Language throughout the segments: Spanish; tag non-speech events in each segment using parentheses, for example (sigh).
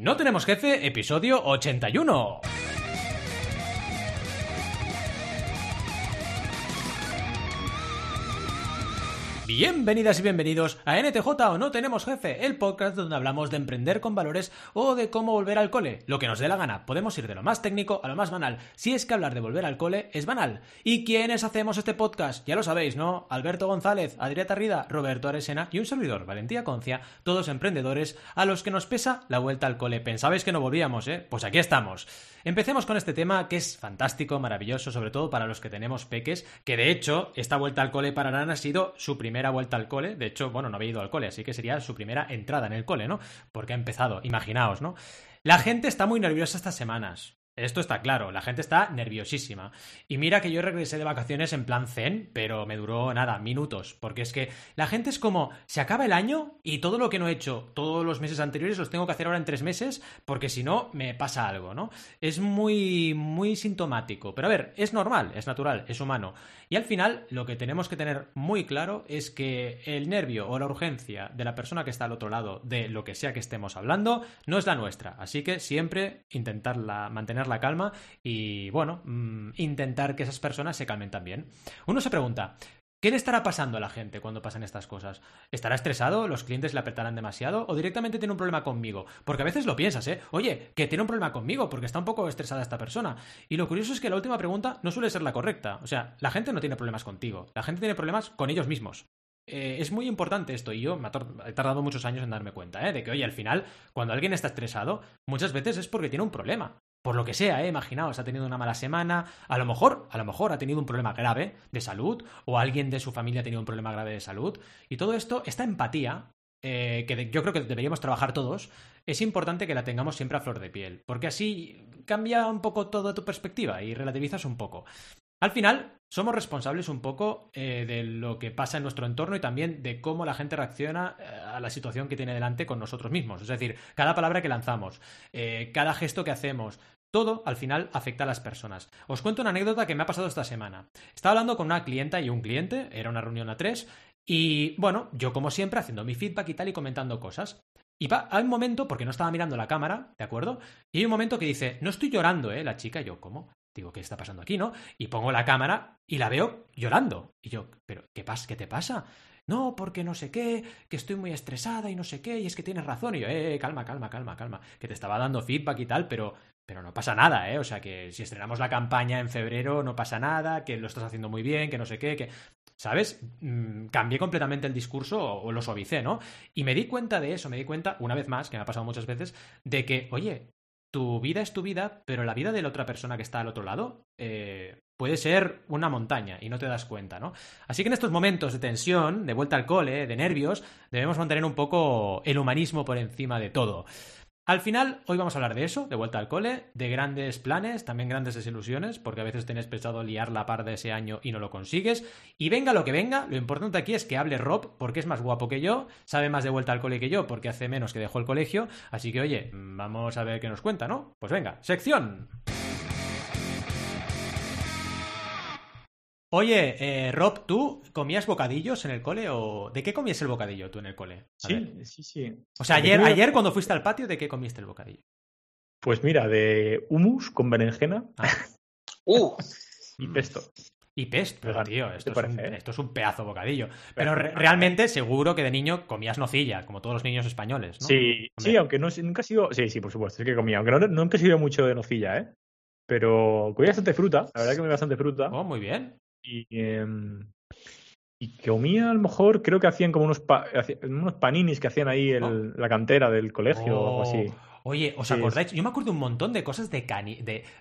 No tenemos jefe, episodio 81. Bienvenidas y bienvenidos a NTJ o No Tenemos Jefe, el podcast donde hablamos de emprender con valores o de cómo volver al cole. Lo que nos dé la gana. Podemos ir de lo más técnico a lo más banal. Si es que hablar de volver al cole es banal. ¿Y quiénes hacemos este podcast? Ya lo sabéis, ¿no? Alberto González, Adrieta Rida, Roberto Aresena y un servidor, Valentía Concia, todos emprendedores a los que nos pesa la vuelta al cole. Pensabais que no volvíamos, ¿eh? Pues aquí estamos. Empecemos con este tema que es fantástico, maravilloso, sobre todo para los que tenemos peques, que de hecho esta vuelta al cole para Arán ha sido su primera vuelta al cole. De hecho, bueno, no había ido al cole, así que sería su primera entrada en el cole, ¿no? Porque ha empezado, imaginaos, ¿no? La gente está muy nerviosa estas semanas. Esto está claro, la gente está nerviosísima. Y mira que yo regresé de vacaciones en plan zen, pero me duró nada, minutos, porque es que la gente es como, se acaba el año y todo lo que no he hecho todos los meses anteriores los tengo que hacer ahora en tres meses, porque si no, me pasa algo, ¿no? Es muy, muy sintomático. Pero a ver, es normal, es natural, es humano. Y al final, lo que tenemos que tener muy claro es que el nervio o la urgencia de la persona que está al otro lado de lo que sea que estemos hablando no es la nuestra. Así que siempre intentarla, la calma y, bueno, mm, intentar que esas personas se calmen también. Uno se pregunta, ¿Qué le estará pasando a la gente cuando pasan estas cosas? ¿Estará estresado? ¿Los clientes le apretarán demasiado? ¿O directamente tiene un problema conmigo? Porque a veces lo piensas, ¿eh? Oye, que tiene un problema conmigo porque está un poco estresada esta persona. Y lo curioso es que la última pregunta no suele ser la correcta. O sea, la gente no tiene problemas contigo. La gente tiene problemas con ellos mismos. Eh, es muy importante esto y yo he tardado muchos años en darme cuenta, ¿eh? De que, oye, al final, cuando alguien está estresado, muchas veces es porque tiene un problema por lo que sea, ¿eh? imaginaos, ha tenido una mala semana, a lo mejor, a lo mejor ha tenido un problema grave de salud, o alguien de su familia ha tenido un problema grave de salud, y todo esto, esta empatía, eh, que yo creo que deberíamos trabajar todos, es importante que la tengamos siempre a flor de piel, porque así cambia un poco toda tu perspectiva y relativizas un poco. Al final, somos responsables un poco eh, de lo que pasa en nuestro entorno y también de cómo la gente reacciona eh, a la situación que tiene delante con nosotros mismos. Es decir, cada palabra que lanzamos, cada gesto que hacemos, todo, al final, afecta a las personas. Os cuento una anécdota que me ha pasado esta semana. Estaba hablando con una clienta y un cliente, era una reunión a tres, y bueno, yo como siempre haciendo mi feedback y tal y comentando cosas. Y va, hay un momento, porque no estaba mirando la cámara, ¿de acuerdo? Y hay un momento que dice, no estoy llorando, ¿eh? La chica, yo, ¿cómo? Digo, ¿qué está pasando aquí, no? Y pongo la cámara y la veo llorando. Y yo, ¿pero qué, pasa? ¿Qué te pasa? No, porque no sé qué, que estoy muy estresada y no sé qué, y es que tienes razón. Y yo, eh, calma, calma, calma, calma. Que te estaba dando feedback y tal, pero pero no pasa nada, ¿eh? O sea, que si estrenamos la campaña en febrero no pasa nada, que lo estás haciendo muy bien, que no sé qué, que... ¿Sabes? Mm, cambié completamente el discurso o, lo suavicé, ¿no? Y me di cuenta de eso, me di cuenta, una vez más, que me ha pasado muchas veces, de que, oye, tu vida es tu vida, pero la vida de la otra persona que está al otro lado eh, puede ser una montaña y no te das cuenta, ¿no? Así que en estos momentos de tensión, de vuelta al cole, de nervios, debemos mantener un poco el humanismo por encima de todo. Al final, hoy vamos a hablar de eso, de vuelta al cole, de grandes planes, también grandes desilusiones, porque a veces tienes pensado liar la par de ese año y no lo consigues. Y venga lo que venga, lo importante aquí es que hable Rob, porque es más guapo que yo, sabe más de vuelta al cole que yo, porque hace menos que dejó el colegio. Así que, oye, vamos a ver qué nos cuenta, ¿no? Pues venga, sección. Oye, eh, Rob, ¿tú comías bocadillos en el cole o de qué comías el bocadillo tú en el cole? sí, sí, sí. O sea, ayer, ayer cuando fuiste al patio, ¿de qué comiste el bocadillo? Pues mira, de humus con berenjena ah. (laughs) uh. y pesto. Y pesto, pero tío, esto, es un, esto es un pedazo bocadillo. Pero (laughs) realmente seguro que de niño comías nocilla, como todos los niños españoles, ¿no? Sí, sí, aunque no, nunca he sido... Sí, sí, por supuesto, es que comía. Aunque no, nunca he sido mucho de nocilla, ¿eh? Pero comía bastante fruta, la verdad que comía bastante fruta. Oh, muy bien. Y, eh, y comía a lo mejor, creo que hacían como unos, unos paninis que hacían ahí en oh. la cantera del colegio o algo así. Oh. Oye, ¿os acordáis? Yo me acuerdo un montón de cosas de,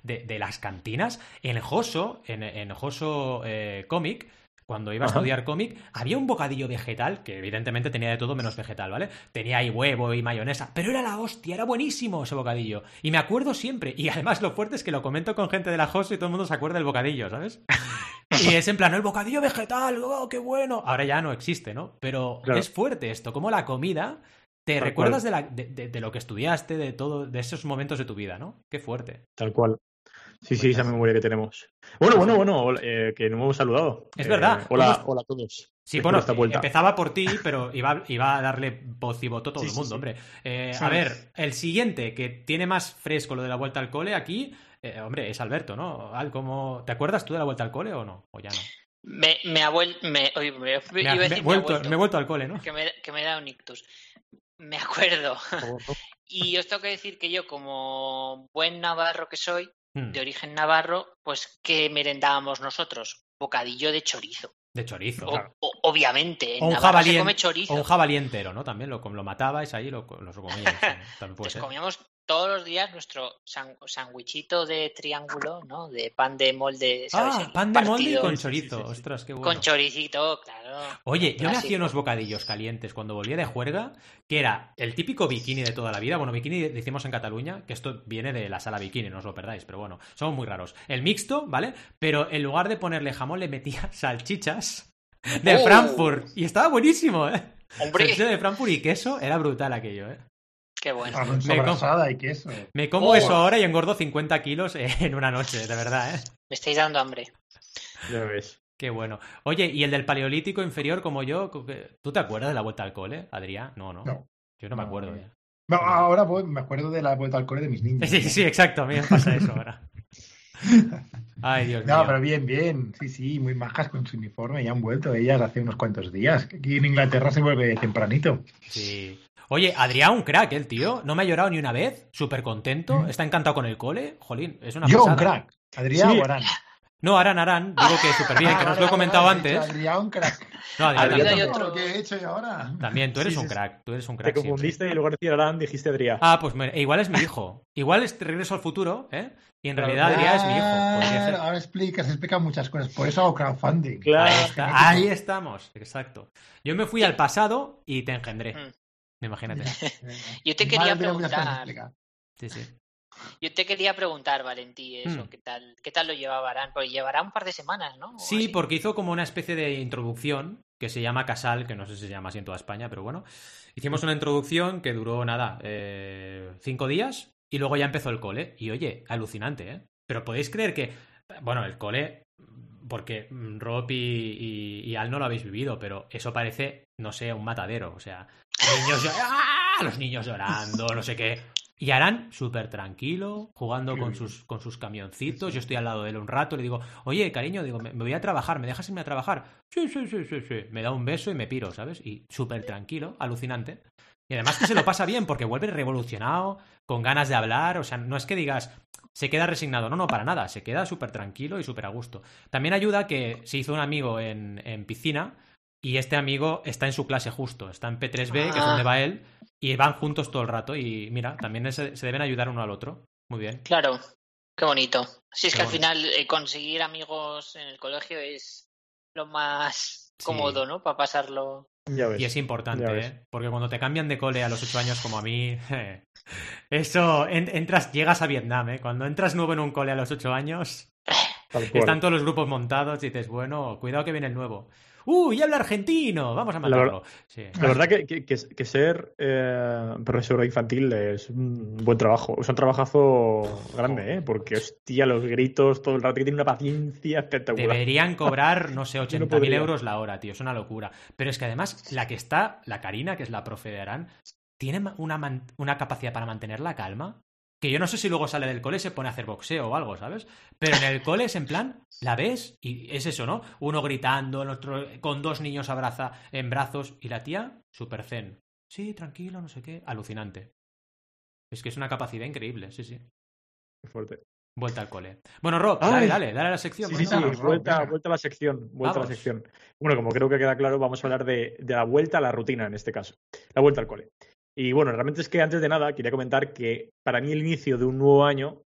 de, de, las cantinas. En Joso, en, en Joso eh, Comic, cuando iba a estudiar cómic, había un bocadillo vegetal, que evidentemente tenía de todo menos vegetal, ¿vale? Tenía ahí huevo y mayonesa, pero era la hostia, era buenísimo ese bocadillo. Y me acuerdo siempre, y además lo fuerte es que lo comento con gente de la Joso y todo el mundo se acuerda del bocadillo, ¿sabes? (laughs) y es en plan, el bocadillo vegetal, ¡oh, qué bueno! Ahora ya no existe, ¿no? Pero es fuerte esto, como la comida te recuerdas de, la, de, de, lo que estudiaste, de todo, de esos momentos de tu vida, ¿no? Qué fuerte. Tal cual. Sí, sí, esa memoria que tenemos. Bueno, bueno, bueno, eh, que no hemos saludado. Es verdad. Hola, hola a todos. Sí, bueno, empezaba por ti, pero iba, iba a darle voz y voto a todo el mundo, hombre. a ver, el siguiente, que tiene más fresco lo de la vuelta al cole aquí, hombre, es Alberto, ¿no? Al, ¿cómo... ¿Te acuerdas tú de la vuelta al cole o no? ¿O ya no? Me, me ha vuelto. Me, me, he vuelto, me, he vuelto al cole, ¿no? Que me, que me he dado un ictus. Me acuerdo. y os tengo que decir que yo, como buen navarro que soy, hmm. de origen navarro, pues, ¿qué merendábamos nosotros? Bocadillo de chorizo. De chorizo, claro. obviamente, en un jabalí, se come chorizo. O un jabalí entero, ¿no? También lo, lo matabais ahí, lo, lo comíais. (laughs) También puede ser. comíamos todos los días nuestro sandwichito de triángulo, ¿no? De pan de molde, ¿sabes? Ah, pan de molde y con chorizo. Ostras, qué bueno. Con choricito, claro. Oye, yo me hacía unos bocadillos calientes cuando volvía de juerga, que era el típico bikini de toda la vida. Bueno, bikini decimos en Cataluña, que esto viene de la sala bikini, no os lo perdáis, pero bueno, somos muy raros. El mixto, ¿vale? Pero en lugar de ponerle jamón, le metía (laughs) salchichas de oh. Frankfurt. Y estaba buenísimo, ¿eh? Hombre. de Frankfurt y queso era brutal aquello, ¿eh? Qué bueno. Me, como, y queso. me como eso ahora y engordo 50 kilos en una noche, de verdad, ¿eh? Me estáis dando hambre. Ya ves. Qué bueno. Oye, ¿y el del paleolítico inferior como yo? ¿Tú te acuerdas de la vuelta al cole, Adrián? No, no. Yo no, me acuerdo ya. No, ahora me acuerdo de la vuelta al cole de mis niños. Sí, sí, exacto. A mí me pasa eso ahora. (laughs) Ay, Dios mío. No, pero bien, bien. Sí, sí, muy majas con su uniforme. Ya han vuelto ellas hace unos cuantos días. Aquí en Inglaterra se vuelve tempranito. Sí. Oye, Adrián, un crack, el tío. No me ha llorado ni una vez. Súper contento. Mm. Está encantado con el cole. Jolín, es una Yo, un crack. Adrián o Arán. No, Aran, Aran, digo que súper bien, que nos lo he comentado antes. Adrián, un crack. No, Adrián, también. otro que he hecho yo ahora. También, tú eres un crack, tú eres un crack. Te confundiste y en lugar de decir Aran dijiste Adrián. Ah, pues igual es mi hijo. Igual es Regreso al Futuro, ¿eh? Y en realidad Adrián es mi hijo. Ser. Ahora explica, se explican muchas cosas. Por eso hago crowdfunding. Claro. Ahí, está, ahí estamos, exacto. Yo me fui al pasado y te engendré. Imagínate. (laughs) Yo te quería preguntar. Sí, sí. Yo te quería preguntar, Valentí, eso, hmm. ¿qué tal, qué tal lo llevarán? Porque llevará un par de semanas, ¿no? Sí, porque hizo como una especie de introducción que se llama Casal, que no sé si se llama así en toda España, pero bueno. Hicimos una introducción que duró nada, eh, cinco días, y luego ya empezó el cole. Y oye, alucinante, ¿eh? Pero podéis creer que, bueno, el cole, porque Rob y, y Al no lo habéis vivido, pero eso parece, no sé, un matadero. O sea, niños, ¡ah! los niños llorando, no sé qué. Y Aran, súper tranquilo, jugando con sus, con sus camioncitos. Yo estoy al lado de él un rato, le digo, oye, cariño, digo, me, voy a trabajar, ¿me dejas irme a trabajar? Sí, sí, sí, sí, sí. Me da un beso y me piro, ¿sabes? Y súper tranquilo, alucinante. Y además que se lo pasa bien porque vuelve revolucionado, con ganas de hablar. O sea, no es que digas, se queda resignado. No, no, para nada. Se queda súper tranquilo y súper a gusto. También ayuda que se hizo un amigo en, en piscina y este amigo está en su clase justo, está en P3B, que es donde ah. va él, y van juntos todo el rato. Y mira, también se, deben ayudar uno al otro. Muy bien. Claro, qué bonito. Si es que al final eh, conseguir amigos en el colegio es lo más cómodo, ¿no? Para pasarlo. y es importante, ¿eh? Porque cuando te cambian de cole a los ocho años como a mí, (laughs) eso, entras, llegas a Vietnam, ¿eh? Cuando entras nuevo en un cole a los ocho años, están todos los grupos montados y dices, bueno, cuidado que viene el nuevo. ¡Uh, y habla argentino! Vamos a matarlo. La, verdad que, que, ser eh, profesor infantil es un buen trabajo. Es un trabajazo grande, ¿eh? Porque, hostia, los gritos todo el rato, que tiene una paciencia espectacular. Deberían cobrar, no sé, (laughs) 80.000 euros la hora, tío. Es una locura. Pero es que además, la que está, la Karina, que es la profe de Arán, tiene una, una capacidad para mantener la calma que yo no sé si luego sale del cole y se pone a hacer boxeo o algo, ¿sabes? Pero en el cole es en plan, la ves y es eso, ¿no? Uno gritando, el otro con dos niños abraza en brazos y la tía, super zen. Sí, tranquilo, no sé qué. Alucinante. Es que es una capacidad increíble, sí, sí. Qué fuerte. Vuelta al cole. Bueno, Rob, dale, dale, dale a la sección. Sí, sí, vuelta, vuelta, a la sección. Vuelta a la sección. Bueno, como creo que queda claro, vamos a hablar de, de la vuelta a la rutina en este caso. La vuelta al cole. Y bueno, realmente es que antes de nada quería comentar que para mí el inicio de un nuevo año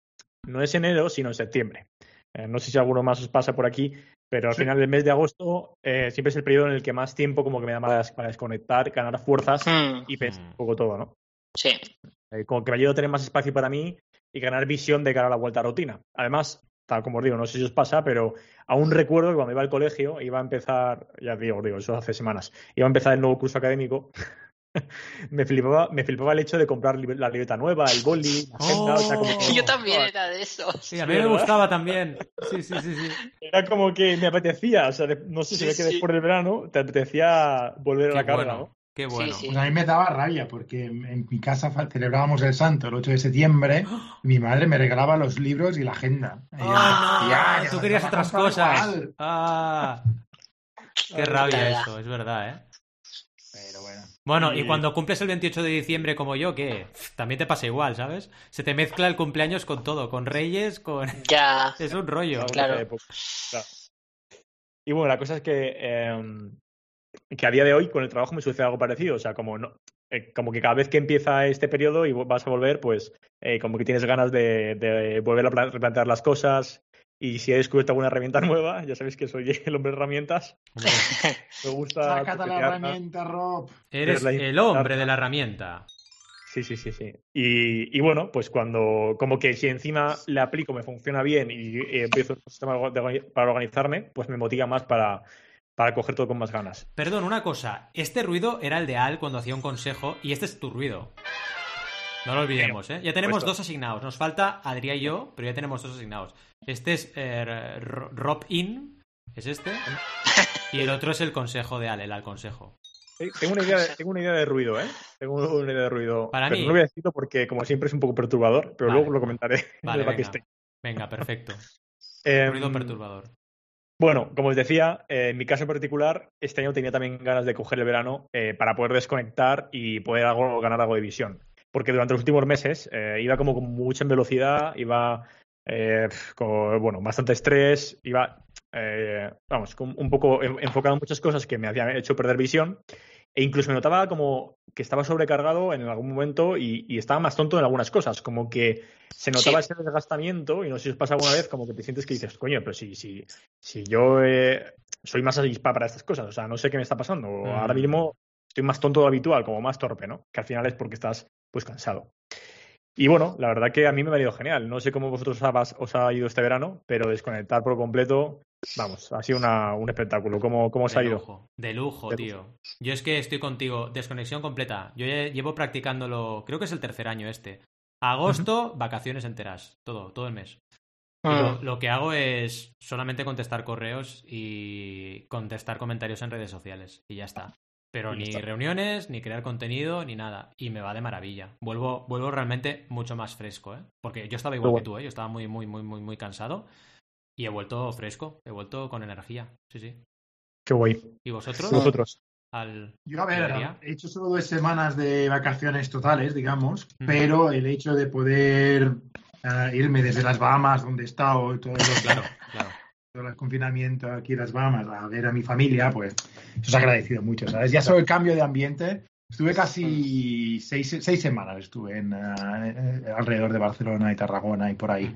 no es enero, sino en septiembre. Eh, no sé si alguno más os pasa por aquí, pero al final del mes de agosto eh, siempre es el periodo en el que más tiempo como que me da para, desconectar, ganar fuerzas hmm. y pensar un poco todo, ¿no? Sí. Eh, como que me ayuda a tener más espacio para mí y ganar visión de cara a la vuelta a rutina. Además, tal como os digo, no sé si os pasa, pero aún recuerdo que cuando iba al colegio iba a empezar, ya digo, digo, eso hace semanas, iba a empezar el nuevo curso académico (laughs) me flipaba, me flipaba el hecho de comprar la libreta nueva, el boli, la agenda, o sea, como oh. (laughs) Yo también era de eso. Sí, a mí me gustaba también. (laughs) Sí, sí, sí, sí. Era como que me apetecía, o sea, no sé si ve que después del verano te apetecía volver a la carga, ¿no? Qué bueno. Pues a mí me daba rabia porque en mi casa celebrábamos el santo el 8 de septiembre y mi madre me regalaba los libros y la agenda. Ah, tú querías otras cosas. Ah, qué rabia eso, es verdad, ¿eh? Bueno. Y cuando cumples el 28 de diciembre como yo, ¿qué? También te pasa igual, ¿sabes? Se te mezcla el cumpleaños con todo, con Reyes, con... Ya. (laughs) Es un rollo. Claro. Y bueno, la cosa es que em, que a día de hoy con el trabajo me sucede algo parecido. O sea, como no, eh, como que cada vez que empieza este periodo y vas a volver, pues eh, como que tienes ganas de, volver a replantear las cosas. Y si he descubierto alguna herramienta (laughs) nueva, ya sabéis que soy el hombre de herramientas. (laughs) me gusta. Sácate la herramienta, Rob. Eres el hombre de la herramienta. Sí, sí, sí, sí. Y, y, bueno, pues cuando, como que si encima le aplico, me funciona bien y, empiezo un sistema para organizarme, pues me motiva más para, para coger todo con más ganas. Perdón, una cosa. Este ruido era el de Al cuando hacía un consejo y este es tu ruido. No lo olvidemos, ¿eh? Ya tenemos dos asignados. Nos falta Adrián y yo, pero ya tenemos dos asignados. Este es eh, Rob In, es este. Y el otro es el consejo de Al, el al consejo. Tengo una, idea de, tengo una idea de ruido, ¿eh? Tengo una idea de ruido. Para mí. No lo voy a decir porque, como siempre, es un poco perturbador, pero luego lo comentaré vale, venga. venga, perfecto. ruido em, perturbador. Bueno, como os decía, eh, en mi caso en particular, este año tenía también ganas de coger el verano eh, para poder desconectar y poder ganar algo de visión. Porque durante los últimos meses eh, iba como con mucha velocidad, iba con bueno, bastante estrés, iba, vamos, un poco enfocado en muchas cosas que me habían hecho perder visión. E incluso me notaba como que estaba sobrecargado en algún momento y, estaba más tonto en algunas cosas, como que se notaba ese desgastamiento y no sé si os pasa alguna vez como que te sientes que dices, coño, pero si, si, si yo eh, soy más avispa para estas cosas, o sea, no sé qué me está pasando, ahora mm. mismo estoy más tonto de habitual, como más torpe, ¿no? Que al final es porque estás pues cansado. Y bueno, la verdad que a mí me ha ido genial. No sé cómo vosotros os ha ido este verano, pero desconectar por completo Vamos, ha sido un espectáculo. ¿Cómo, cómo os ha ido? de lujo, tío. Yo es que estoy contigo. Desconexión completa. Yo llevo practicándolo, creo que es el tercer año este. Agosto, vacaciones enteras. Todo, todo el mes. Ah. lo, que hago es solamente contestar correos y contestar comentarios en redes sociales. Y ya está. Pero ni reuniones, ni crear contenido, ni nada. Y me va de maravilla. Vuelvo, vuelvo realmente mucho más fresco, ¿eh? Porque yo estaba igual que tú, ¿eh? Yo estaba muy, muy, muy, muy, muy cansado. Y he vuelto fresco, he vuelto con energía. Sí, sí. Qué guay. ¿Y vosotros? Vosotros. Al... Yo, a ver, he hecho solo dos semanas de vacaciones totales, digamos, pero el hecho de poder eh, irme desde las Bahamas, donde he estado, todo el, claro, claro. todo el confinamiento aquí en las Bahamas, a ver a mi familia, pues eso se ha agradecido mucho, ¿sabes? Ya solo el cambio de ambiente. Estuve casi seis, seis semanas, estuve en, eh, alrededor de Barcelona y Tarragona y por ahí.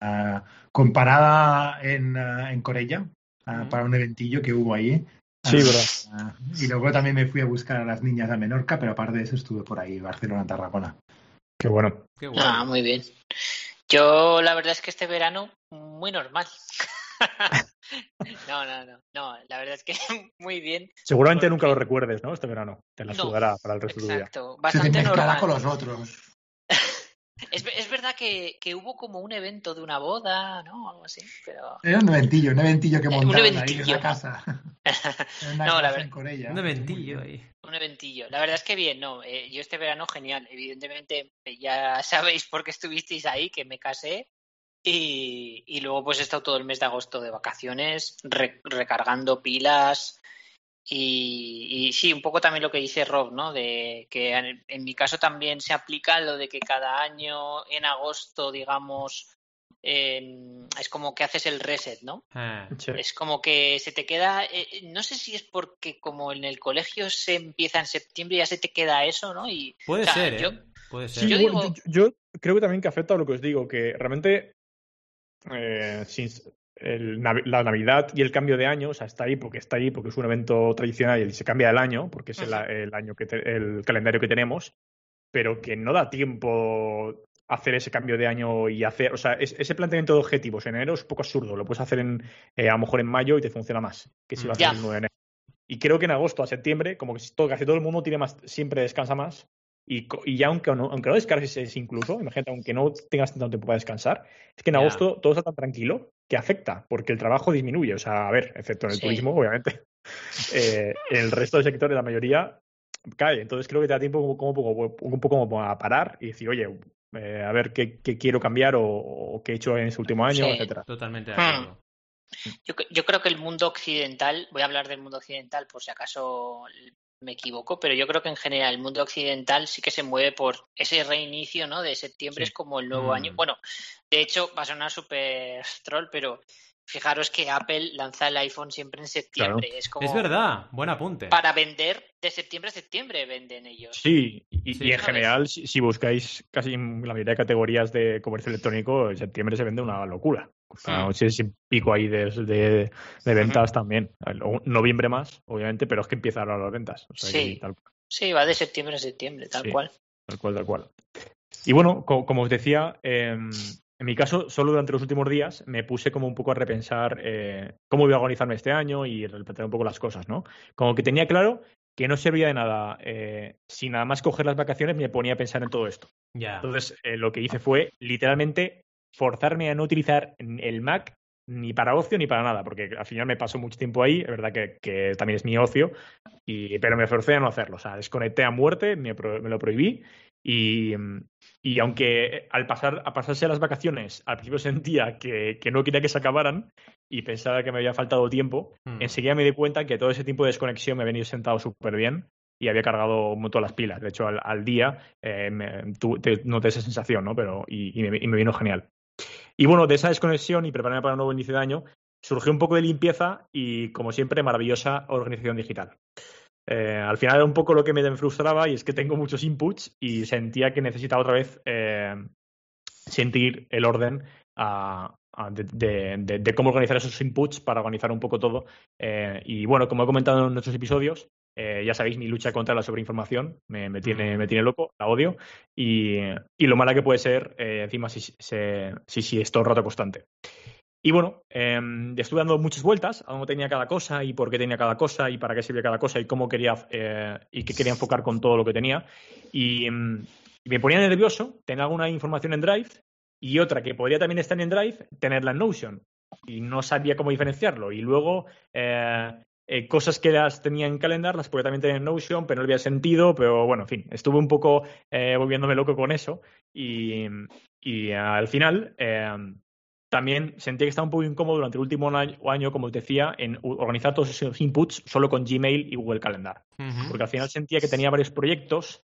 Ah, comparada en, uh, en Corella, ah, para un eventillo que hubo ahí. Sí, verdad. y luego también me fui a buscar a las niñas a Menorca, pero aparte de eso estuve por ahí, Barcelona, Tarragona. Qué bueno. Qué bueno. Ah, muy bien. Yo la verdad es que este verano muy normal. (laughs) no, no, no, no, la verdad es que (laughs) muy bien. Seguramente nunca lo recuerdes, ¿no? Este verano. Te la sudará para el resto del día. Exacto, bastante Se normal. con los otros. (laughs) Es, es verdad que, que, hubo como un evento de una boda, ¿no? Algo así, pero... Era un eventillo, un eventillo que montaron ahí en la casa. no, la verdad. Un eventillo ahí. Un eventillo. La verdad es que bien, no. Eh, yo este verano genial. Evidentemente, eh, ya sabéis por qué estuvisteis ahí, que me casé. Y, y luego pues he estado todo el mes de agosto de vacaciones, recargando pilas, y, sí, un poco también lo que dice Rob, ¿no? De que en, mi caso también se aplica lo de que cada año en agosto, digamos, es como que haces el reset, ¿no? Ah. Es como que se te queda, eh, no sé si es porque como en el colegio se empieza en septiembre ya se te queda eso, ¿no? Y, puede ser, yo, ¿eh? Puede ser. yo, creo que también que afecta a lo que os digo, que realmente eh, sin, la Navidad y el cambio de año, o sea, está ahí porque está ahí, porque es un evento tradicional y se cambia el año, porque es el, año que el calendario que tenemos, pero que no da tiempo hacer ese cambio de año y hacer, o sea, ese planteamiento de objetivos en enero es un poco absurdo, lo puedes hacer en, eh, a lo mejor en mayo y te funciona más que si lo haces en enero. Y creo que en agosto a septiembre, como que casi todo el mundo tiene más, siempre descansa más. Y, y ya aunque no, aunque no descargues incluso, imagínate, aunque no tengas tanto tiempo para descansar, es que en agosto todo está tan tranquilo que afecta, porque el trabajo disminuye. O sea, a ver, excepto en el turismo, obviamente. (laughs) Eh, en el resto del sector, la mayoría, cae. Entonces creo que te da tiempo como, un poco como a parar y decir, oye, eh, a ver qué, quiero cambiar o, qué he hecho en ese último año, etcétera. Totalmente de acuerdo. Yo, yo, creo que el mundo occidental, voy a hablar del mundo occidental por si acaso me equivoco, pero yo creo que en general el mundo occidental sí que se mueve por ese reinicio, ¿no? De septiembre es como el nuevo año. Mm. Bueno, de hecho va a sonar súper troll, pero fijaros que Apple lanza el iPhone siempre en septiembre. Es, como es verdad, buen apunte. Para vender de septiembre a septiembre venden ellos. Sí, y, en general, si, buscáis casi la mayoría de categorías de comercio electrónico, en septiembre se vende una locura. No sé si pico ahí de, de, ventas también. Noviembre más, obviamente, pero es que empiezan ahora las ventas. sí. sí, va de septiembre a septiembre, tal cual. Tal cual, tal cual. Y bueno, como os decía, em, en mi caso, solo durante los últimos días me puse como un poco a repensar eh, cómo voy a organizarme este año y replantear un poco las cosas, ¿no? Como que tenía claro que no servía de nada. Eh, si nada más coger las vacaciones me ponía a pensar en todo esto. Entonces, eh, lo que hice fue literalmente forzarme a no utilizar el Mac ni para ocio ni para nada, porque al final me paso mucho tiempo ahí, es verdad que, también es mi ocio, y, pero me forcé a no hacerlo, o sea, desconecté a muerte, me, me lo prohibí y, y aunque al pasar a pasarse las vacaciones, al principio sentía que, que, no quería que se acabaran y pensaba que me había faltado tiempo, hmm. enseguida me di cuenta que todo ese tiempo de desconexión me había venido sentado súper bien y había cargado mucho las pilas. De hecho, al, día eh, noté esa sensación, ¿no? Pero, y, y, me, y, me, vino genial. Y bueno, de esa desconexión y prepararme para un nuevo inicio de año, surgió un poco de limpieza y, como siempre, maravillosa organización digital. Eh, al final era un poco lo que me frustraba y es que tengo muchos inputs y sentía que necesitaba otra vez eh, sentir el orden de, cómo organizar esos inputs para organizar un poco todo. Eh, y bueno, como he comentado en nuestros episodios, ya sabéis mi lucha contra la sobreinformación, me, me, tiene, me tiene loco, la odio, y, lo mala que puede ser encima si, si, si, es todo el rato constante. Y bueno, em, estuve dando muchas vueltas a dónde tenía cada cosa y por qué tenía cada cosa y para qué servía cada cosa y cómo quería eh, y qué quería enfocar con todo lo que tenía. Y, em, me ponía nervioso tener alguna información en Drive y otra que podría también estar en Drive, tenerla en Notion. Y no sabía cómo diferenciarlo. Y luego, eh, eh, cosas que las tenía en Calendar las podía también tener en Notion, pero no había sentido. Pero bueno, en fin, estuve un poco volviéndome loco con eso. Y, y al final em, también sentí que estaba un poco incómodo durante el último año, como te decía, en organizar todos esos inputs solo con Gmail y Google Calendar. Porque al final sentía que tenía varios proyectos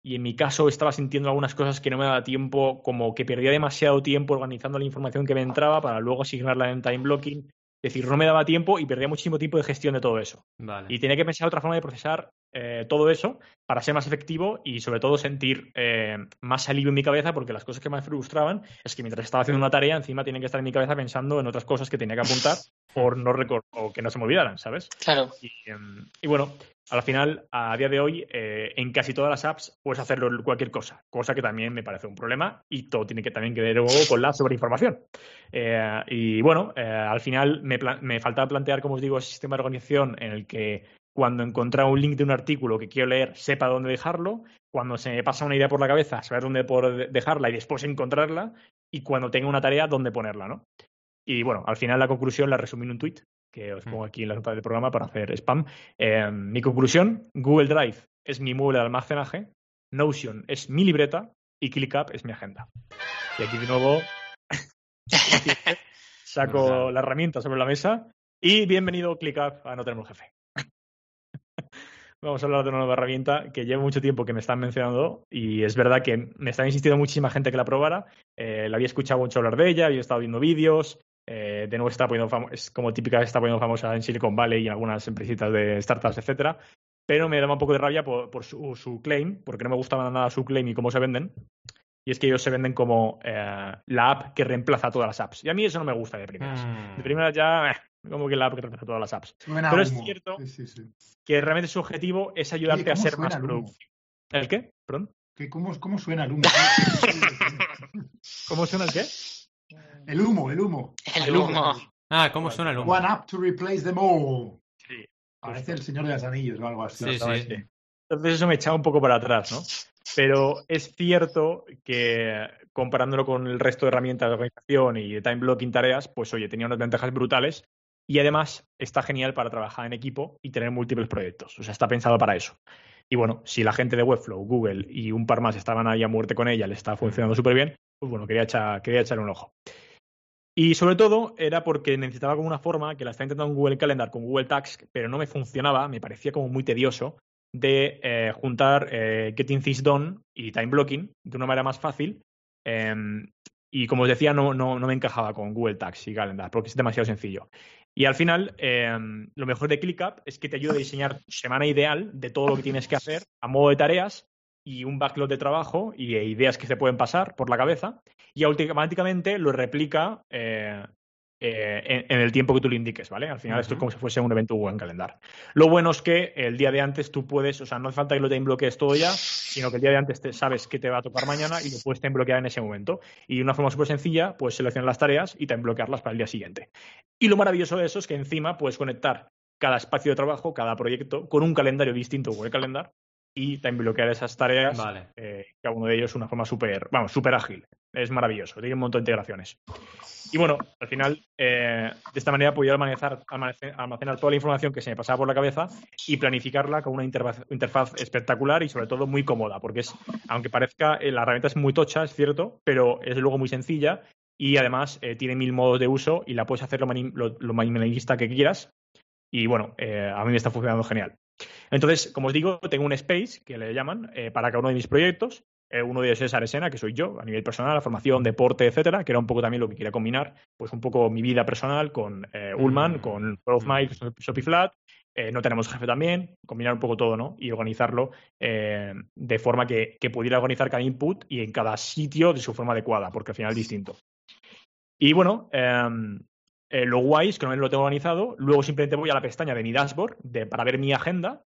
y en mi caso estaba sintiendo algunas cosas que no me daba tiempo, como que perdía demasiado tiempo organizando la información que me entraba para luego asignarla en time blocking es decir, no me daba tiempo y perdía muchísimo tiempo de gestión de todo eso. Y tenía que pensar otra forma de procesar eh, todo eso para ser más efectivo y sobre todo sentir eh, más alivio en mi cabeza porque las cosas que me frustraban es que mientras estaba haciendo una tarea encima tenía que estar en mi cabeza pensando en otras cosas que tenía que apuntar por no o que no se me olvidaran, ¿sabes? Claro. Y, em, y bueno, al final, a día de hoy, eh, en casi todas las apps puedes hacer cualquier cosa, cosa que también me parece un problema y todo tiene que también que ver luego con la sobreinformación. Eh, y bueno, eh, al final me, me faltaba plantear, como os digo, ese sistema de organización en el que cuando encontrara un link de un artículo que quiero leer, sepa dónde dejarlo, cuando se me pasa una idea por la cabeza, saber dónde dejarla y después encontrarla, y cuando tenga una tarea, dónde ponerla, ¿no? Y bueno, al final la conclusión la resumí en un tweet que os pongo aquí en la nota del programa para hacer spam. Eh, mi conclusión, Google Drive es mi mueble de almacenaje, Notion es mi libreta y ClickUp es mi agenda. Y aquí de nuevo (laughs) (laughs) saco la herramienta sobre la mesa y bienvenido ClickUp a No Tenemos Jefe. Vamos a hablar de una nueva herramienta que lleva mucho tiempo que me están mencionando y es verdad que me está insistiendo muchísima gente que la probara. Eh, la había escuchado mucho hablar de ella, había estado viendo vídeos, eh, de nuevo está poniendo es como típica está poniendo famosa en Silicon Valley y en algunas empresitas de startups, etcétera. Pero me daba un poco de rabia por, su, claim, porque no me gustaba nada su claim y cómo se venden. Y es que ellos se venden como eh, la app que reemplaza todas las apps. Y a mí eso no me gusta de primeras. De mm. primeras ya, eh, como que la app que reemplaza todas las apps. Pero es cierto que realmente su objetivo es ayudarte a ser más productivo. ¿El qué? ¿Perdón? cómo, ¿Cómo suena el humo? (laughs) ¿Cómo suena el qué? El humo, el humo. El humo. Ah, ¿cómo suena el humo? One up to replace them all. Sí. Parece el Señor de los Anillos o algo así. Sí, sí. Entonces eso me echaba un poco para atrás, ¿no? Pero es cierto que comparándolo con el resto de herramientas de organización y de time blocking tareas, pues oye, tenía unas ventajas brutales y además está genial para trabajar en equipo y tener múltiples proyectos. O sea, está pensado para eso. Y bueno, si la gente de Webflow, Google y un par más estaban ahí a muerte con ella, le está funcionando súper bien, pues bueno, quería echar, quería echar un ojo. Y sobre todo era porque necesitaba como una forma que la estaba intentando en Google Calendar con Google Tags, pero no me funcionaba, me parecía como muy tedioso de eh, juntar eh, Getting Things Done y Time Blocking de una manera más fácil. Em, y como os decía, no, no, no, me encajaba con Google Tags y Calendar porque es demasiado sencillo. Y al final, em, lo mejor de ClickUp es que te ayuda a diseñar tu semana ideal de todo lo que tienes que hacer a modo de tareas y un backlog de trabajo y ideas que se pueden pasar por la cabeza y automáticamente lo replica eh, eh, en, el tiempo que tú le indiques, ¿vale? Al final esto es como si fuese un evento Google Calendar. Lo bueno es que el día de antes tú puedes, o sea, no hace falta que lo time bloquees todo ya, sino que el día de antes te sabes qué te va a tocar mañana y lo puedes time bloquear en ese momento. Y de una forma súper sencilla, puedes seleccionar las tareas y time bloquearlas para el día siguiente. Y lo maravilloso de eso es que encima puedes conectar cada espacio de trabajo, cada proyecto, con un calendario distinto Google Calendar y time bloquear esas tareas, vale. Eh, cada uno de ellos una forma súper, vamos, súper ágil. Es maravilloso, tiene un montón de integraciones. Y bueno, al final, eh, de esta manera podía almacenar, almacenar, toda la información que se me pasaba por la cabeza y planificarla con una interfaz, espectacular y sobre todo muy cómoda, porque es, aunque parezca, eh, la herramienta es muy tocha, es cierto, pero es luego muy sencilla y además tiene mil modos de uso y la puedes hacer lo, lo, minimalista que quieras. Y bueno, a mí me está funcionando genial. Entonces, como os digo, tengo un space que le llaman eh, para cada uno de mis proyectos. Eh, uno de ellos es Aresena, que soy yo, a nivel personal, la formación, deporte, etcétera, que era un poco también lo que quería combinar, pues un poco mi vida personal con eh, Ullman, mm. con of mm. Shopify Flat. no tenemos jefe también, combinar un poco todo, ¿no? Y organizarlo de forma que, que, pudiera organizar cada input y en cada sitio de su forma adecuada, porque al final es distinto. Y bueno, em, eh, lo guay es que no lo tengo organizado. Luego simplemente voy a la pestaña de mi dashboard para ver mi agenda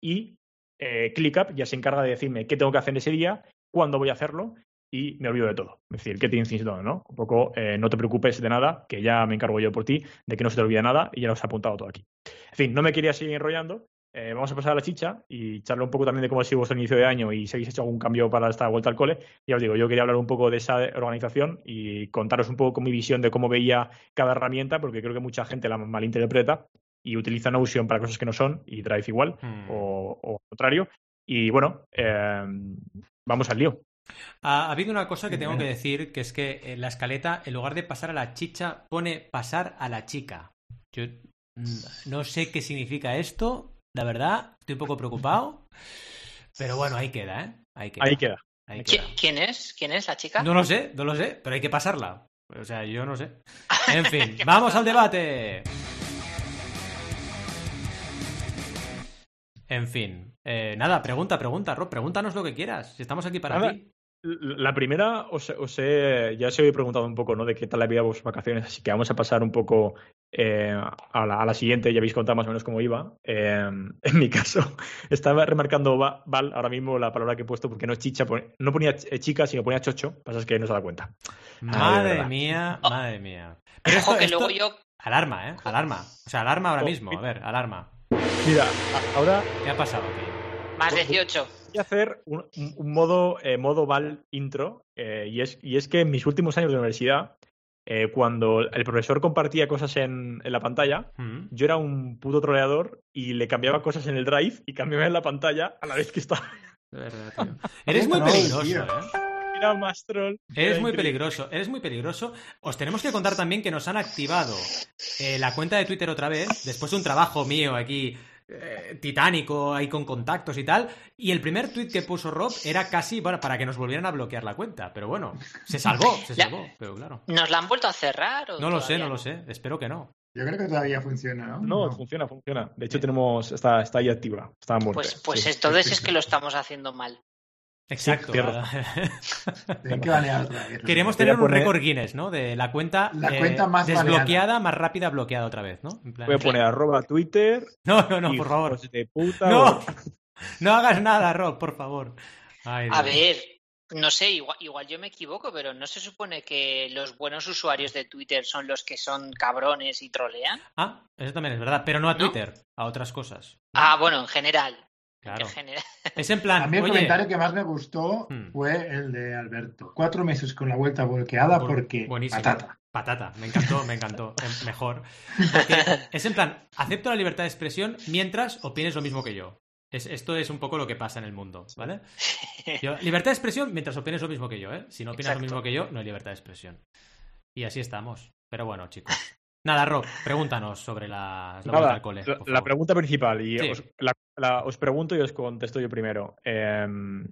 y eh, ClickUp ya se encarga de decirme qué tengo que hacer ese día, cuándo voy a hacerlo y me olvido de todo. Es decir, qué te insisto, ¿no? Un poco, eh, no te preocupes de nada, que ya me encargo yo por ti, de que no se te olvide nada y ya lo has apuntado todo aquí. En fin, no me quería seguir enrollando, eh, vamos a pasar a la chicha y charlar un poco también de cómo ha sido vuestro inicio de año y si habéis hecho algún cambio para esta vuelta al cole. Ya os digo, yo quería hablar un poco de esa organización y contaros un poco con mi visión de cómo veía cada herramienta, porque creo que mucha gente la malinterpreta y utiliza Notion para cosas que no son y Drive igual hmm. o, contrario. Y bueno, eh, vamos al lío. Ha, habido una cosa que tengo que decir, que es que en la escaleta, en lugar de pasar a la chicha, pone pasar a la chica. Yo mm, no sé qué significa esto, la verdad, estoy un poco preocupado. Pero bueno, ahí queda, ¿eh? Ahí queda. ¿Quién es? ¿Quién es la chica? No lo sé, no lo sé, pero hay que pasarla. O sea, yo no sé. (laughs) En fin, vamos al debate. En fin. Eh, nada, pregunta, pregunta, Rob, pregúntanos lo que quieras. Si estamos aquí para ti. La primera, os, he, ya se había preguntado un poco, ¿no? De qué tal la vida de vuestras vacaciones, así que vamos a pasar un poco eh, a, la, siguiente, ya habéis contado más o menos cómo iba. Eh, (laughs) en mi caso, estaba remarcando Val ahora mismo la palabra que he puesto porque no es chicha, no ponía eh, chica, sino ponía chocho, pasa es que no se da cuenta. Madre mía, madre mía. Pero esto, que luego yo... Alarma, ¿eh? Alarma. O sea, alarma ahora oh, mismo, a ver, alarma. Mira, ahora... ¿Qué ha pasado Más 18 voy a hacer un, modo, modo Val intro, y, es, y es que en mis últimos años de universidad eh, cuando el profesor compartía cosas en, la pantalla, mm. yo era un puto troleador y le cambiaba cosas en el drive y cambiaba en la pantalla a la vez que estaba. (laughs) (laughs) Eres muy peligroso, ¿eh? Era más troll. Eres muy peligroso, eres muy peligroso. Os tenemos que contar también que nos han activado eh, la cuenta de Twitter otra vez, después de un trabajo mío aquí eh, titánico ahí con contactos y tal. Y el primer tweet que puso Rob era casi para, para que nos volvieran a bloquear la cuenta. Pero bueno, se salvó, (laughs) se salvó. Pero claro. ¿Nos la han vuelto a cerrar? no lo sé, no, lo sé. Espero que no. Yo creo que todavía funciona, ¿no? No, funciona, funciona. De hecho, tenemos está, está ahí activa. Está Pues, pues entonces es que lo estamos haciendo mal. Exacto. (laughs) Queremos tener un récord Guinness, ¿no? De la cuenta, eh, desbloqueada, más rápida bloqueada otra vez, ¿no? Voy a poner arroba Twitter. No, no, no, por favor. no, (laughs) no hagas nada, Rob, por favor. a ver, No sé, igual, igual, yo me equivoco, pero ¿no se supone que los buenos usuarios de Twitter son los que son cabrones y trolean? Ah, eso también es verdad, pero no a Twitter, a otras cosas. Ah, bueno, en general. Claro. (laughs) Es en plan. A mí el comentario que más me gustó hmm. fue el de Alberto. Cuatro meses con la vuelta bloqueada porque. Buenísimo. Patata. Patata, me encantó, me encantó. (laughs) Em, mejor. es en plan, acepto la libertad de expresión mientras opines lo mismo que yo. esto es un poco lo que pasa en el mundo, ¿vale? (laughs) libertad de expresión mientras opines lo mismo que yo, ¿eh? Si no opinas lo mismo que yo, no hay libertad de expresión. Y así estamos. Pero bueno, chicos. Nada, Rob, pregúntanos sobre la, la, la, pregunta principal, y os, os, pregunto y os contesto yo primero. Em,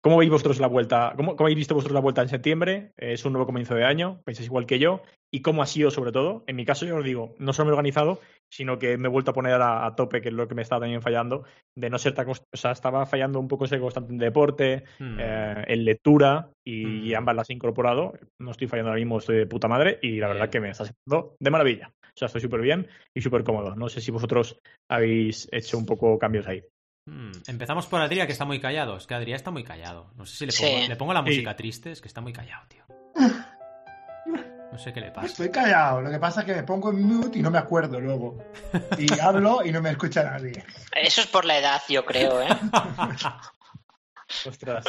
¿Cómo veis vosotros la vuelta? ¿Cómo, habéis visto vosotros la vuelta en septiembre? Es un nuevo comienzo de año, pensáis igual que yo. ¿Y cómo ha sido sobre todo? En mi caso, yo os digo, no solo me he organizado, sino que me he vuelto a poner a, tope, que es lo que me estaba también fallando, de no ser tan... O sea, estaba fallando un poco ese constante en deporte, hmm. eh, en lectura, y, hmm. ambas las he incorporado. No estoy fallando ahora mismo, estoy de puta madre, y la verdad que me está haciendo de maravilla. O sea, estoy súper bien y súper cómodo. No sé si vosotros habéis hecho un poco cambios ahí. Hmm, empezamos por Adrián, que está muy callado. Es que Adrián está muy callado. No sé si le pongo, le pongo la música triste, es que está muy callado, tío. No sé qué le pasa. Estoy callado. Lo que pasa es que me pongo en mute y no me acuerdo luego. Y (laughs) hablo y no me escucha nadie. Eso es por la edad, yo creo, ¿eh? (laughs) Ostras.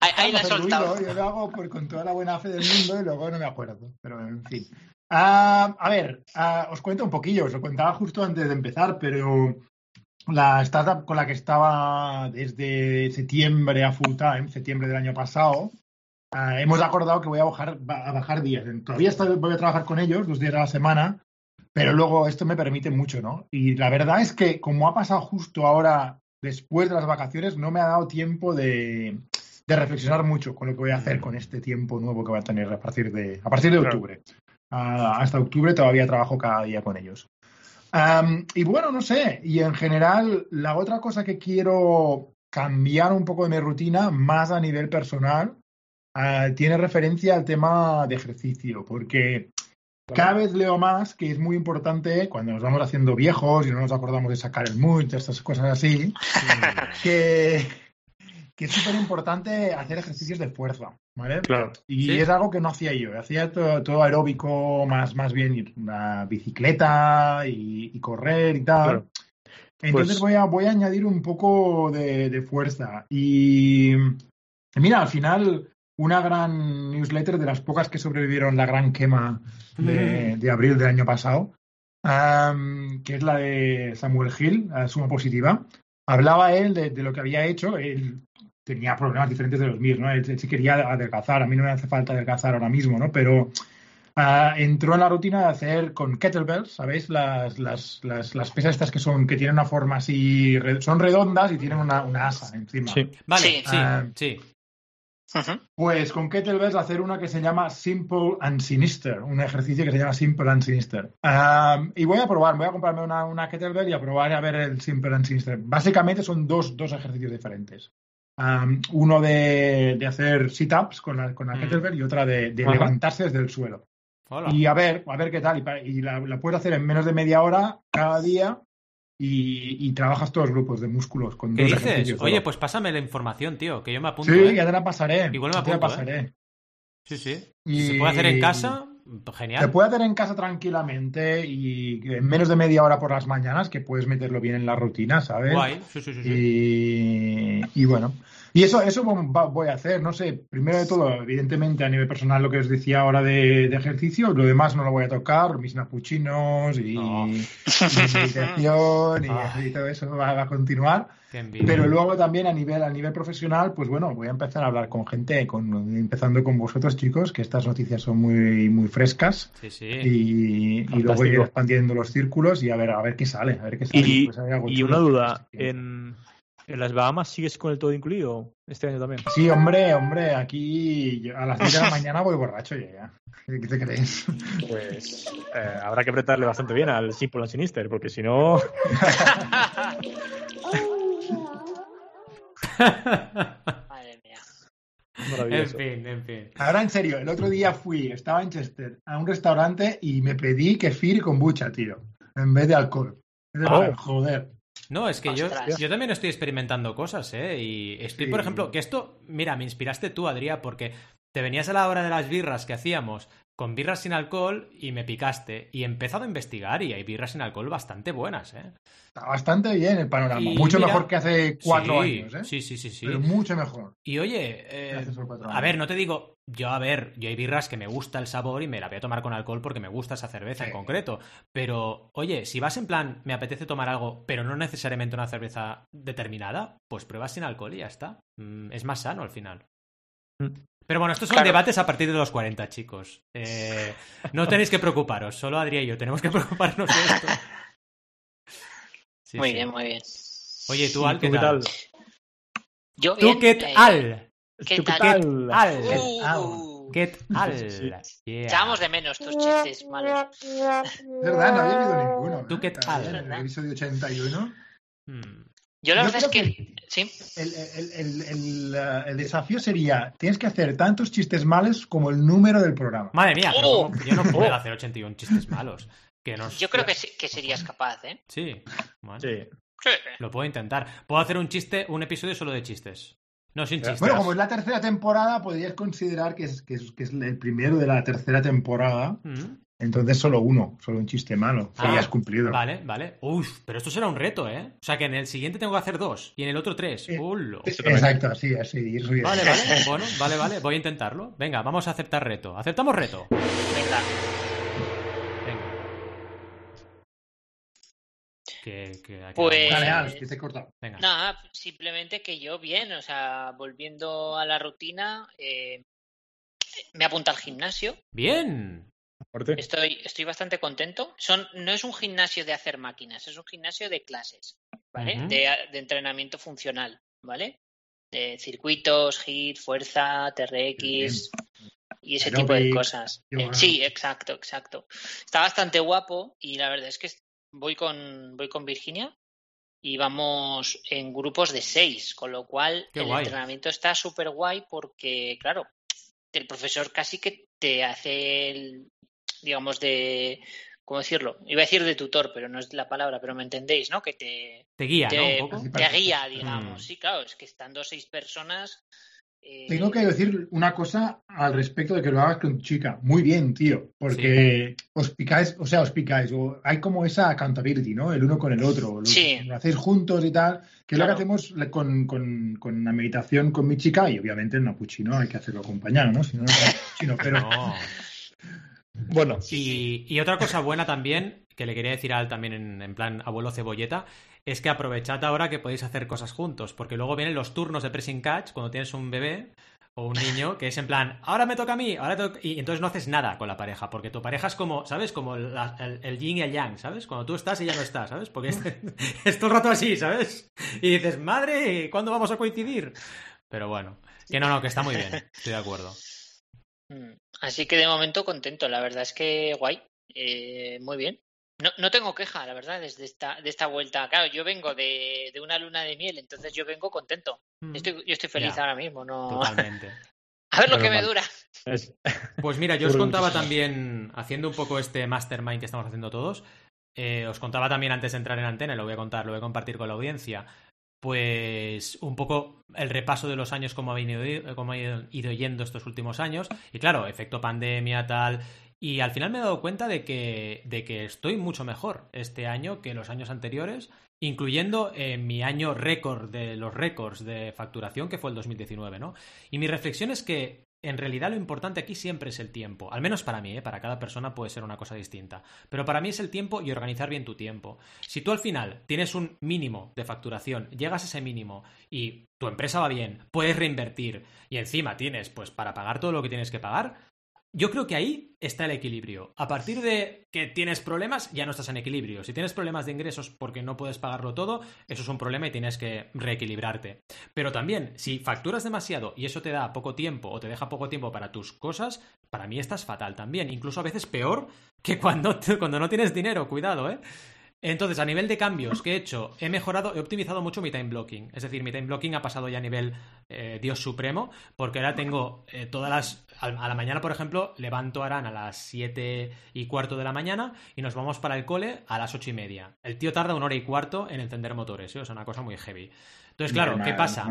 Ahí, la he soltado. Yo lo hago con toda la buena fe del mundo y luego no me acuerdo. Pero en fin. Ah, a ver, ah, os cuento un poquillo. Os lo contaba justo antes de empezar, pero la startup con la que estaba desde septiembre a full time, septiembre del año pasado, ah, hemos acordado que voy a bajar, a bajar días. Todavía voy a trabajar con ellos dos días a la semana, pero luego esto me permite mucho, ¿no? Y la verdad es que como ha pasado justo ahora, después de las vacaciones, no me ha dado tiempo de, reflexionar mucho con lo que voy a hacer con este tiempo nuevo que voy a tener a partir de, a partir de octubre. Ah, hasta octubre todavía trabajo cada día con ellos y bueno, no sé, y en general, la otra cosa que quiero cambiar un poco de mi rutina, más a nivel personal, ah, tiene referencia al tema de ejercicio, porque cada vez leo más que es muy importante cuando nos vamos haciendo viejos y no nos acordamos de sacar el mood, estas cosas así, (laughs) que, que es súper importante hacer ejercicios de fuerza, ¿vale? Claro. Y es algo que no hacía yo, hacía todo, aeróbico, más, más bien una bicicleta y, correr y tal. Entonces pues voy, a, voy a añadir un poco de, fuerza. Y mira, al final, una gran newsletter de las pocas que sobrevivieron la gran quema de, abril del año pasado, que es la de Samuel Hill, Suma Positiva. Hablaba él de, de, lo que había hecho. Él tenía problemas diferentes de los míos, ¿no? Él, sí quería adelgazar, a mí no me hace falta adelgazar ahora mismo, ¿no? Pero ah, entró en la rutina de hacer con kettlebells, ¿sabéis? Las, las, las, las, pesas estas que son, que tienen una forma así, son redondas y tienen una, una asa encima. Sí, vale, sí, Pues con kettlebells hacer una que se llama Simple and Sinister, un ejercicio que se llama Simple and Sinister. Y voy a probar, voy a comprarme una, una kettlebell y a probar a ver el Simple and Sinister. Básicamente son dos, dos ejercicios diferentes uno de, de hacer sit-ups con la, con la mm. kettlebell y otra de, levantarse desde el suelo. Y a ver, a ver qué tal. Y, la, puedes hacer en menos de media hora cada día y, trabajas todos los grupos de músculos con ¿Qué dices? Oye, pues pásame la información, tío, que yo me apunto. Sí, ¿eh? ya te la pasaré. Igual me apunto, ¿eh? pasaré. Sí, sí. ¿Se puede hacer en casa? Genial. Se puede hacer en casa tranquilamente y en menos de media hora por las mañanas, que puedes meterlo bien en la rutina, ¿sabes? Guay, sí, sí, sí. Y, y bueno. Y eso, eso voy a hacer, no sé, primero de todo, evidentemente a nivel personal lo que os decía ahora de, ejercicio, lo demás no lo voy a tocar, mis napuchinos y, mi meditación (laughs) ah. y, todo eso va, a continuar. Pero luego también a nivel, a nivel profesional, pues bueno, voy a empezar a hablar con gente, con, empezando con vosotros chicos, que estas noticias son muy, muy frescas. Sí, sí. Y, luego ir expandiendo los círculos y a ver, a ver qué sale, a ver qué sale. Y, pues y una duda, en ¿En las Bahamas sigues con el todo incluido este año también? Sí, hombre, hombre, aquí a las 10 de la mañana voy borracho ya. ¿Qué te crees? Pues eh, habrá que apretarle bastante bien al Simple Sinister, porque si no. Madre mía. En fin, en fin. Ahora en serio, el otro día fui, estaba en Chester, a un restaurante y me pedí kefir con bucha, tío, en vez de alcohol. Oh. Joder. No, es que yo, yo, también estoy experimentando cosas, ¿eh? Y estoy, por ejemplo, que esto, mira, me inspiraste tú, Adrián, porque te venías a la hora de las birras que hacíamos con birras sin alcohol y me picaste. Y he empezado a investigar y hay birras sin alcohol bastante buenas, ¿eh? Está bastante bien el panorama. mucho mejor que hace cuatro años, ¿eh? Sí, sí, sí, sí. Pero mucho mejor. Y oye, eh, a ver, no te digo, yo a ver, yo hay birras que me gusta el sabor y me la voy a tomar con alcohol porque me gusta esa cerveza en concreto. Pero, oye, si vas en plan, me apetece tomar algo, pero no necesariamente una cerveza determinada, pues pruebas sin alcohol y ya está. Mm, es más sano al final. Mm. Pero bueno, estos son debates a partir de los 40, chicos. Eh, no tenéis que preocuparos, solo Adrián y yo tenemos que (laughs) preocuparnos de esto. muy bien, muy bien. Oye, ¿tú, Al, qué tal? Yo ¿Tú qué tal? ¿Qué tal? ¿Qué tal? Echamos de menos tus chistes malos. ¿Verdad? No había habido ninguno. ¿Tú qué tal? En el episodio 81. Yo la verdad es que, sí. El, desafío sería, tienes que hacer tantos chistes malos como el número del programa. Madre mía, oh. yo no puedo hacer 81 chistes malos. Que Yo creo que, que serías capaz, ¿eh? Sí. sí. Lo puedo intentar. Puedo hacer un chiste, un episodio solo de chistes. No, sin chistes. Bueno, como es la tercera temporada, podrías considerar que es, que es, el primero de la tercera temporada. Mm. Entonces solo uno, solo un chiste malo. Ah, has cumplido. Vale, vale. Uf, pero esto será un reto, ¿eh? O sea que en el siguiente tengo que hacer dos y en el otro tres. Exacto, así, así. Vale, vale. (laughs) Bueno, vale, vale. Voy a intentarlo. Venga, vamos a aceptar reto. ¿Aceptamos reto? Venga. Venga. Que, que pues... Dale, que te he cortado. Venga. Nada, simplemente que yo bien, o sea, volviendo a la rutina, eh, me apunta al gimnasio. Bien. Estoy, estoy bastante contento. Son, no es un gimnasio de hacer máquinas, es un gimnasio de clases, ¿vale? de, entrenamiento funcional, ¿vale? De circuitos, HIT, fuerza, TRX y ese tipo de cosas. Eh, sí, exacto, exacto. Está bastante guapo y la verdad es que voy con, voy con Virginia y vamos en grupos de seis, con lo cual el entrenamiento está súper guay porque, claro, el profesor casi que te hace el, digamos, de, ¿cómo decirlo? Iba a decir de tutor, pero no es la palabra, pero me entendéis, ¿no? Que te, te guía, ¿no? Te guía, digamos. Mm. Sí, claro, es que estando seis personas. Eh, Tengo que decir una cosa al respecto de que lo hagas con tu chica. Muy bien, tío, porque os picáis, o sea, os picáis, o hay como esa accountability, ¿no? El uno con el otro. Lo, sí. lo hacéis juntos y tal, que es lo que hacemos con, con, con, la meditación con mi chica y obviamente en Napuchino hay que hacerlo acompañado, ¿no? Si no, no, pero. (laughs) No. Bueno. Y, otra cosa buena también, que le quería decir a Al también en, plan abuelo cebolleta, es que aprovechad ahora que podéis hacer cosas juntos, porque luego vienen los turnos de pressing catch cuando tienes un bebé o un niño que es en plan, ahora me toca a mí, ahora y entonces no haces nada con la pareja, porque tu pareja es como, ¿sabes? Como el, yin y el yang, ¿sabes? Cuando tú estás y ella no está, ¿sabes? Porque (laughs) es, todo el rato así, ¿sabes? Y dices, madre, ¿cuándo vamos a coincidir? Pero bueno, que no, no, que está muy bien, estoy de acuerdo. Así que de momento contento, la verdad es que guay, eh, muy bien. No, no, tengo queja, la verdad, desde esta, de esta vuelta. Claro, yo vengo de, de una luna de miel, entonces yo vengo contento. Mm. Estoy, yo estoy feliz ahora mismo, ¿no? (laughs) Totalmente. A ver lo que me dura. (laughs) Pues mira, yo os contaba (laughs) también, haciendo un poco este mastermind que estamos haciendo todos, eh, os contaba también antes de entrar en antena, lo voy a contar, lo voy a compartir con la audiencia pues un poco el repaso de los años como ha, venido, como ha ido yendo estos últimos años. Y claro, efecto pandemia, tal. Y al final me he dado cuenta de que, de que estoy mucho mejor este año que los años anteriores, incluyendo en mi año récord de los récords de facturación, que fue el 2019, ¿no? Y mi reflexión es que en realidad lo importante aquí siempre es el tiempo. Al menos para mí, ¿eh? para cada persona puede ser una cosa distinta. Pero para mí es el tiempo y organizar bien tu tiempo. Si tú al final tienes un mínimo de facturación, llegas a ese mínimo y tu empresa va bien, puedes reinvertir y encima tienes pues para pagar todo lo que tienes que pagar, yo creo que ahí está el equilibrio. A partir de que tienes problemas, ya no estás en equilibrio. Si tienes problemas de ingresos porque no puedes pagarlo todo, eso es un problema y tienes que reequilibrarte. Pero también, si facturas demasiado y eso te da poco tiempo o te deja poco tiempo para tus cosas, para mí estás fatal también. Incluso a veces peor que cuando, cuando no tienes dinero. Cuidado, ¿eh? Entonces, a nivel de cambios que he hecho, he mejorado, he optimizado mucho mi time blocking. Es decir, mi time blocking ha pasado ya a nivel eh, Dios supremo, porque ahora tengo eh, todas las. A la mañana, por ejemplo, levanto a Aran a las 7 y cuarto de la mañana y nos vamos para el cole a las 8 y media. El tío tarda una hora y cuarto en encender motores, ¿eh? o sea, una cosa muy heavy. Entonces, claro, ¿qué pasa?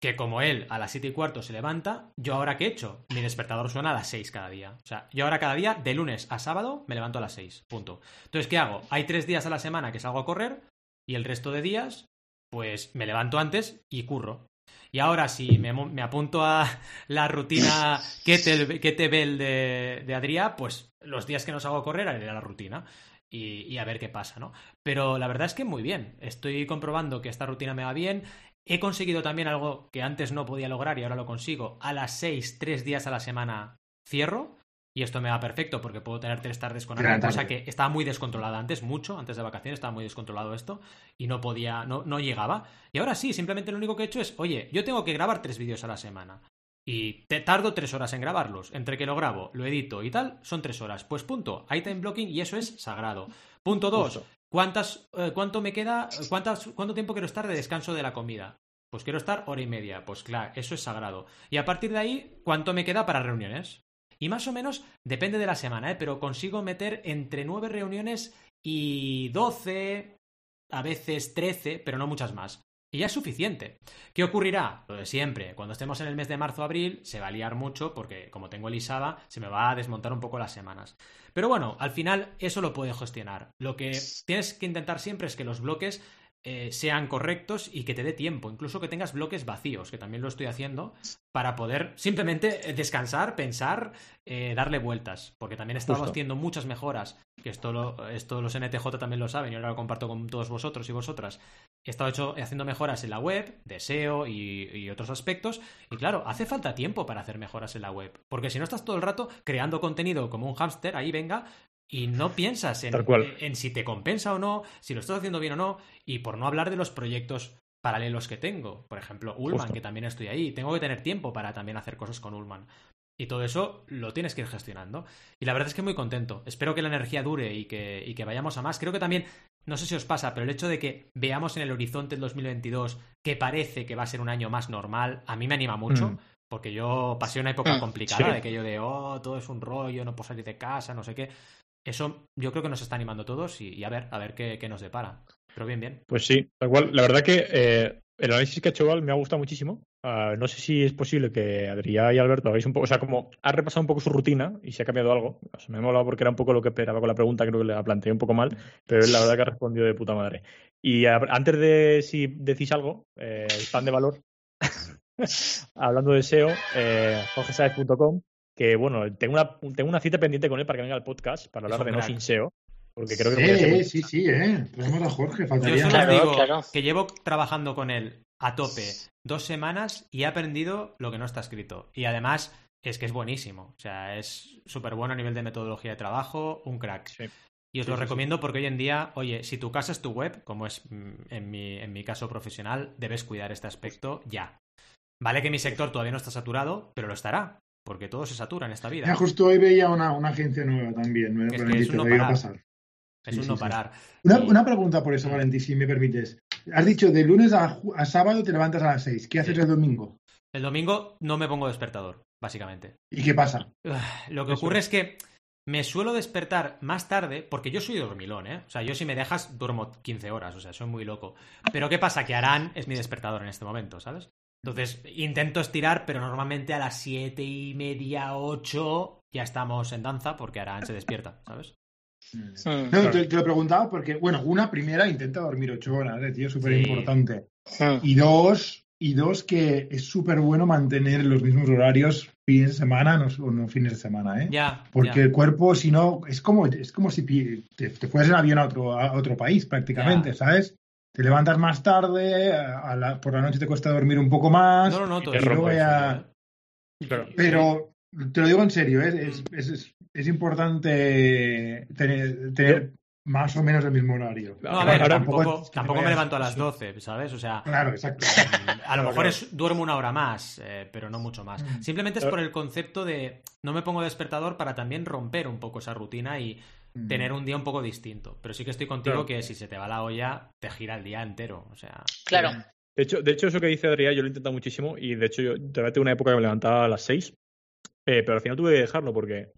Que como él a las 7 y cuarto se levanta, yo ahora qué he hecho? Mi despertador suena a las 6 cada día. O sea, yo ahora cada día, de lunes a sábado, me levanto a las 6. Punto. Entonces, ¿qué hago? Hay tres días a la semana que salgo a correr y el resto de días, pues me levanto antes y curro. Y ahora, si me, apunto a (laughs) la rutina Kettlebell de, de Adrià, pues los días que no salgo a correr haré la rutina. Y, a ver qué pasa, ¿no? Pero la verdad es que muy bien. Estoy comprobando que esta rutina me va bien. He conseguido también algo que antes no podía lograr y ahora lo consigo. A las seis, tres días a la semana cierro. Y esto me va perfecto porque puedo tener tres tardes con alguien, cosa que estaba muy descontrolada antes, mucho, antes de vacaciones estaba muy descontrolado esto y no podía, no, no llegaba. Y ahora sí, simplemente lo único que he hecho es, oye, yo tengo que grabar tres vídeos a la semana. Y te tardo tres horas en grabarlos. Entre que lo grabo, lo edito y tal, son tres horas. Pues punto. Hay time blocking y eso es sagrado. Punto dos. ¿Cuántas, eh, ¿Cuánto me queda? Cuántas, ¿Cuánto tiempo quiero estar de descanso de la comida? Pues quiero estar hora y media. Pues claro, eso es sagrado. Y a partir de ahí, ¿cuánto me queda para reuniones? Y más o menos depende de la semana, ¿eh? pero consigo meter entre nueve reuniones y doce, a veces trece, pero no muchas más. Y ya es suficiente. ¿Qué ocurrirá? Lo de siempre. Cuando estemos en el mes de marzo-abril, se va a liar mucho porque, como tengo el ISABA, se me va a desmontar un poco las semanas. Pero bueno, al final eso lo puedes gestionar. Lo que tienes que intentar siempre es que los bloques eh, sean correctos y que te dé tiempo, incluso que tengas bloques vacíos, que también lo estoy haciendo, para poder simplemente descansar, pensar, eh, darle vueltas, porque también estamos haciendo muchas mejoras, que esto, esto los NTJ también lo saben y ahora lo comparto con todos vosotros y vosotras, He estado hecho, haciendo mejoras en la web, de SEO y, otros aspectos. Y claro, hace falta tiempo para hacer mejoras en la web. Porque si no estás todo el rato creando contenido como un hámster, ahí venga, y no piensas en, en, si te compensa o no, si lo estás haciendo bien o no, y por no hablar de los proyectos paralelos que tengo. Por ejemplo, Ullman, que también estoy ahí. Tengo que tener tiempo para también hacer cosas con Ullman. Y todo eso lo tienes que ir gestionando. Y la verdad es que muy contento. Espero que la energía dure y que, y que vayamos a más. Creo que también no sé si os pasa, pero el hecho de que veamos en el horizonte el 2022 que parece que va a ser un año más normal, a mí me anima mucho. Mm. Porque yo pasé una época mm, complicada de aquello de, oh, todo es un rollo, no puedo salir de casa, no sé qué. Eso yo creo que nos está animando todos y, a ver, a ver qué, nos depara. Pero bien, bien. Pues sí, tal cual. La verdad que eh, el análisis que ha hecho Val me ha gustado muchísimo. Ah, no sé si es posible que Adrián y Alberto hagáis un poco, o sea, como ha repasado un poco su rutina y se ha cambiado algo. me ha molado porque era un poco lo que esperaba con la pregunta, creo que la planteé un poco mal, pero la verdad que ha respondido de puta madre. Y antes de si decís algo, eh, el de valor, (laughs) hablando de SEO, eh, que bueno, tengo una, tengo una cita pendiente con él para que venga al podcast para hablar de no sin SEO. Porque creo que sí, sí, sí, eh. Tenemos a Jorge, faltaría. Yo solo digo que llevo trabajando con él a tope dos semanas y he aprendido lo que no está escrito. Y además es que es buenísimo. O sea, es súper bueno a nivel de metodología de trabajo, un crack. Y os lo recomiendo porque hoy en día, oye, si tu casa es tu web, como es mm, en mi, en mi caso profesional, debes cuidar este aspecto ya. Vale que mi sector todavía no está saturado, pero lo estará, porque todo se satura en esta vida. Ya, justo hoy veía una, una agencia nueva también, me, es que es un no pasar. Es un no parar. Una, una, pregunta por eso, Valentín, si me permites. Has dicho de lunes a, sábado te levantas a las 6. ¿Qué haces el domingo? El domingo no me pongo despertador, básicamente. ¿Y qué pasa? Lo que ocurre es que me suelo despertar más tarde, porque yo soy dormilón, ¿eh? O sea, yo si me dejas duermo 15 horas, o sea, soy muy loco. Pero ¿qué pasa? Que Arán es mi despertador en este momento, ¿sabes? Entonces, intento estirar, pero normalmente a las siete y media, ocho, ya estamos en danza, porque Arán se despierta, (laughs) ¿sabes? Mm. No, te, lo preguntaba porque, bueno, una primera intenta dormir ocho horas, ¿eh, tío, súper importante. Y dos, y dos que es súper bueno mantener los mismos horarios fines de semana o no fines de semana, ¿eh? Ya. Porque el cuerpo, si no, es como, es como si te, fueras en avión a otro, a otro país prácticamente, ¿sabes? Te levantas más tarde, por la noche te cuesta dormir un poco más. No, no, no, todo ¿eh? pero, te lo digo en serio, ¿eh? es, es, es importante tener, más o menos el mismo horario. No, a ver, tampoco, tampoco me levanto a las 12, ¿sabes? O sea, claro, exacto. A lo mejor es, duermo una hora más, eh, pero no mucho más. Mm. Simplemente es por el concepto de no me pongo despertador para también romper un poco esa rutina y mm. Tener un día un poco distinto. Pero sí que estoy contigo que si se te va la olla, te gira el día entero. O sea. Claro. De hecho, de hecho, eso que dice Adrián, yo lo he intentado muchísimo y de hecho yo todavía tengo una época que me levantaba a las 6, eh, pero al final tuve que dejarlo porque,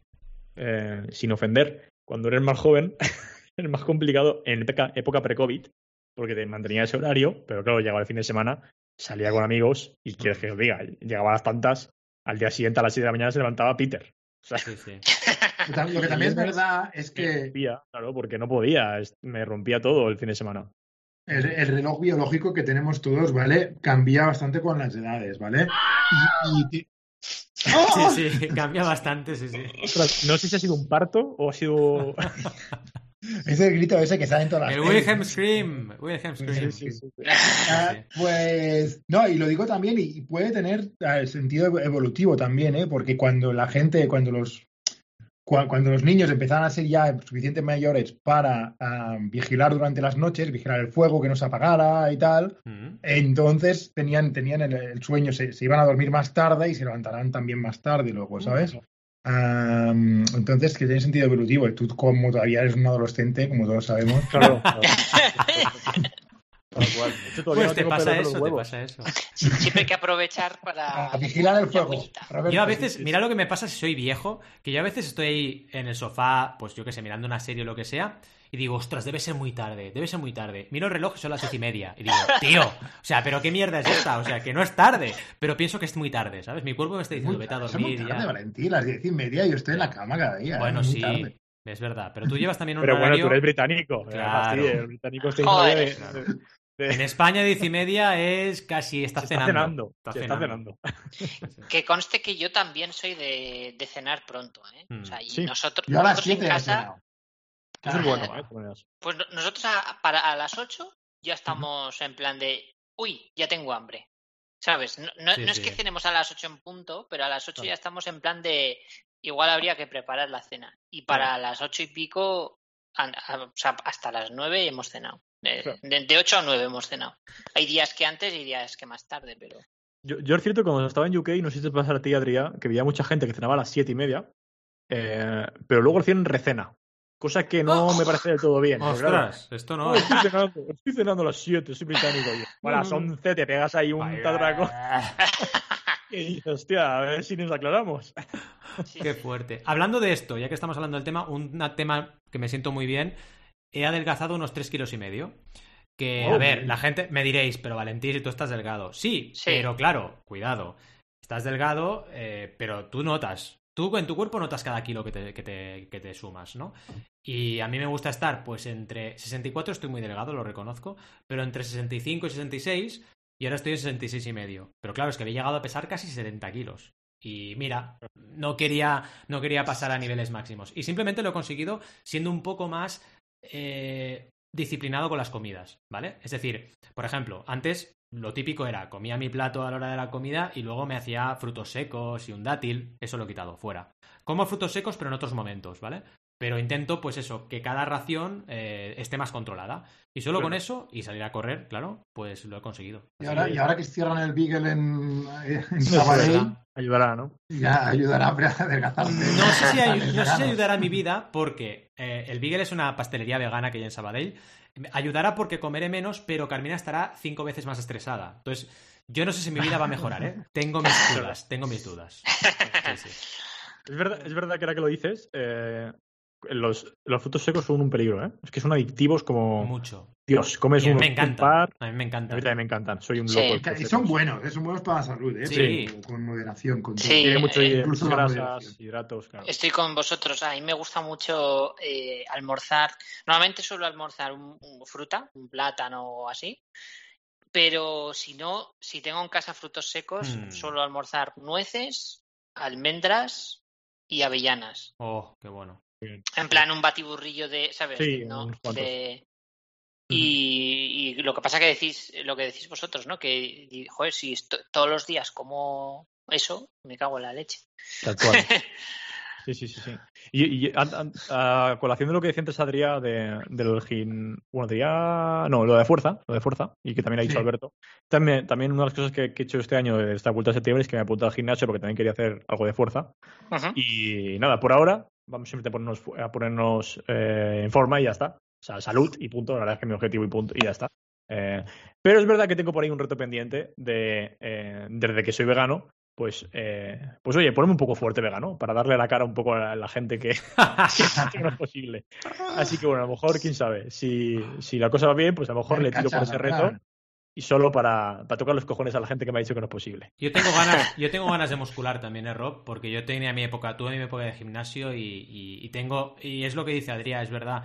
eh, sin ofender, cuando eres más joven (laughs) es más complicado en época, pre-COVID, porque te mantenía ese horario, pero claro, llegaba el fin de semana, salía con amigos y quieres que os diga, llegaba a las tantas, al día siguiente a las 7 de la mañana se levantaba Peter. (laughs) Lo que también es verdad es que. claro, porque no podía, me rompía todo el fin de semana. El, reloj biológico que tenemos todos, ¿vale? Cambia bastante con las edades, ¿vale? y, (laughs) Sí, sí, (laughs) cambia bastante, sí, sí. No sé si ha sido un parto o ha sido. (laughs) es el grito ese que sale en todas las. El Wilhelm Scream. Wilhelm Scream. Ah, pues. No, y lo digo también, y puede tener el sentido evolutivo también, ¿eh? Porque cuando la gente, cuando los cuando los niños empezaban a ser ya suficientemente mayores para vigilar durante las noches, vigilar el fuego que no se apagara y tal, mm. entonces tenían, tenían el, sueño, se, iban a dormir más tarde y se levantarán también más tarde luego, mm. ¿sabes? entonces, que tiene sentido evolutivo. Tú, como todavía eres un adolescente, como todos sabemos. Claro. (laughs) Pues te pasa eso, te pasa eso. Siempre hay que aprovechar para... vigilar el fuego. Yo a veces, mira lo que me pasa si soy viejo, que yo a veces estoy en el sofá, pues yo que sé, mirando una serie o lo que sea, y digo, ostras, debe ser muy tarde, debe ser muy tarde. Miro el reloj, son las diez y media, y digo, (laughs) tío, o sea, pero qué mierda es esta, o sea, que no es tarde, pero pienso que es muy tarde, ¿sabes? Mi cuerpo me está diciendo, vete a dormir. Es muy tarde, Valentín, las diez y media, yo estoy en la cama cada día. Bueno, sí. Es verdad, pero tú llevas también un Pero bueno, tú eres británico. Claro. el británico está Joder, en España, diez y media es casi está, cenando. Está cenando. (laughs) Que conste que yo también soy de, cenar pronto. ¿eh? O sea, y mm. nosotros, yo a las en casa. es bueno, (laughs) ¿eh? Pues nosotros a, para, a las 8 ya estamos en plan de, uy, ya tengo hambre. ¿Sabes? No, no, es que cenemos a las 8 en punto, pero a las 8 ya estamos en plan de, igual habría que preparar la cena. Y para las ocho y pico, o sea, hasta las 9 hemos cenado. De, 8 a 9 hemos cenado. Hay días que antes y días que más tarde, pero. Yo, yo es cierto, cuando estaba en UK, no sé si te pasa a ti, Adrián, que veía mucha gente que cenaba a las 7 y media, eh, pero luego recién recena. Cosa que no me parece del todo bien. Ostras, esto no. estoy, cenando, estoy, cenando, a las 7, soy británico. a las 11 te pegas ahí un tadraco. (laughs) y hostia, a ver si nos aclaramos. Qué fuerte. Hablando de esto, ya que estamos hablando del tema, un tema que me siento muy bien he adelgazado unos 3 kilos y medio. Que, a ver, la gente me diréis, pero Valentín, si tú estás delgado. Sí, pero claro, cuidado. Estás delgado, eh, pero tú notas. Tú en tu cuerpo notas cada kilo que te, que, te, que te sumas, ¿no? Y a mí me gusta estar, pues entre 64 estoy muy delgado, lo reconozco, pero entre 65 y 66 y ahora estoy en 66 y medio. Pero claro, es que había llegado a pesar casi 70 kilos. Y mira, no quería, no quería pasar a niveles máximos. Y simplemente lo he conseguido siendo un poco más eh, disciplinado con las comidas, ¿vale? Es decir, por ejemplo, antes lo típico era comía mi plato a la hora de la comida y luego me hacía frutos secos y un dátil, eso lo he quitado fuera. Como frutos secos pero en otros momentos, ¿vale? Pero intento, pues eso, que cada ración eh, esté más controlada. Y solo con eso, y salir a correr, claro, pues lo he conseguido. Y ahora, y ahora que cierran el Beagle en, en Sabadell, ayudará, ¿no? Ya ayudará a adelgazarse. No sé si, no sé si ayudará a mi vida porque eh, el Beagle es una pastelería vegana que hay en Sabadell. Ayudará porque comeré menos, pero Carmina estará cinco veces más estresada. Entonces, yo no sé si mi vida va a mejorar, ¿eh? (laughs) Tengo mis dudas, tengo mis dudas. (laughs) Es, verdad, es verdad que ahora que lo dices, eh, los, los, frutos secos son un peligro, ¿eh? Es que son adictivos como. Mucho. Dios, comes un, me encanta. A mí me encanta. A mí también me encantan. Soy un loco. Y son buenos, ¿eh? son buenos para la salud, ¿eh? Sí. con moderación. Con sí. Tiene mucho incluso grasas, hidratos. Claro. Estoy con vosotros. A mí me gusta mucho eh, almorzar. Normalmente suelo almorzar un, fruta, un plátano o así. Pero si no, si tengo en casa frutos secos, mm. suelo almorzar nueces, almendras y avellanas. Oh, qué bueno. En plan, un batiburrillo de, ¿sabes? Sí, ¿no? y, lo que pasa que decís, lo que decís vosotros, ¿no? Que, joder, si todos los días como eso, me cago en la leche. Tal cual. (laughs) Sí, sí, sí, sí. Y, a, colación de lo que decía antes Adrián de, del gin... Bueno, diría... No, lo de fuerza, lo de fuerza, y que también ha dicho Alberto. También, también una de las cosas que, he hecho este año de esta vuelta de septiembre es que me he apuntado al gimnasio porque también quería hacer algo de fuerza. Y nada, por ahora vamos simplemente a ponernos, a ponernos eh, en forma y ya está. O sea, salud y punto. La verdad es que mi objetivo y punto. Y ya está. Eh, pero es verdad que tengo por ahí un reto pendiente de eh, desde que soy vegano, pues, eh, pues oye, ponme un poco fuerte vegano para darle la cara un poco a la gente (laughs) que, no es posible. Así que bueno, a lo mejor, quién sabe, si, si la cosa va bien, pues a lo mejor le tiro por ese reto y solo para, para, tocar los cojones a la gente que me ha dicho que no es posible. Yo tengo ganas, (laughs) yo tengo ganas de muscular también, ¿eh, Rob? Porque yo tenía mi época, tuve mi época de gimnasio y, y, tengo, y es lo que dice Adrián, es verdad.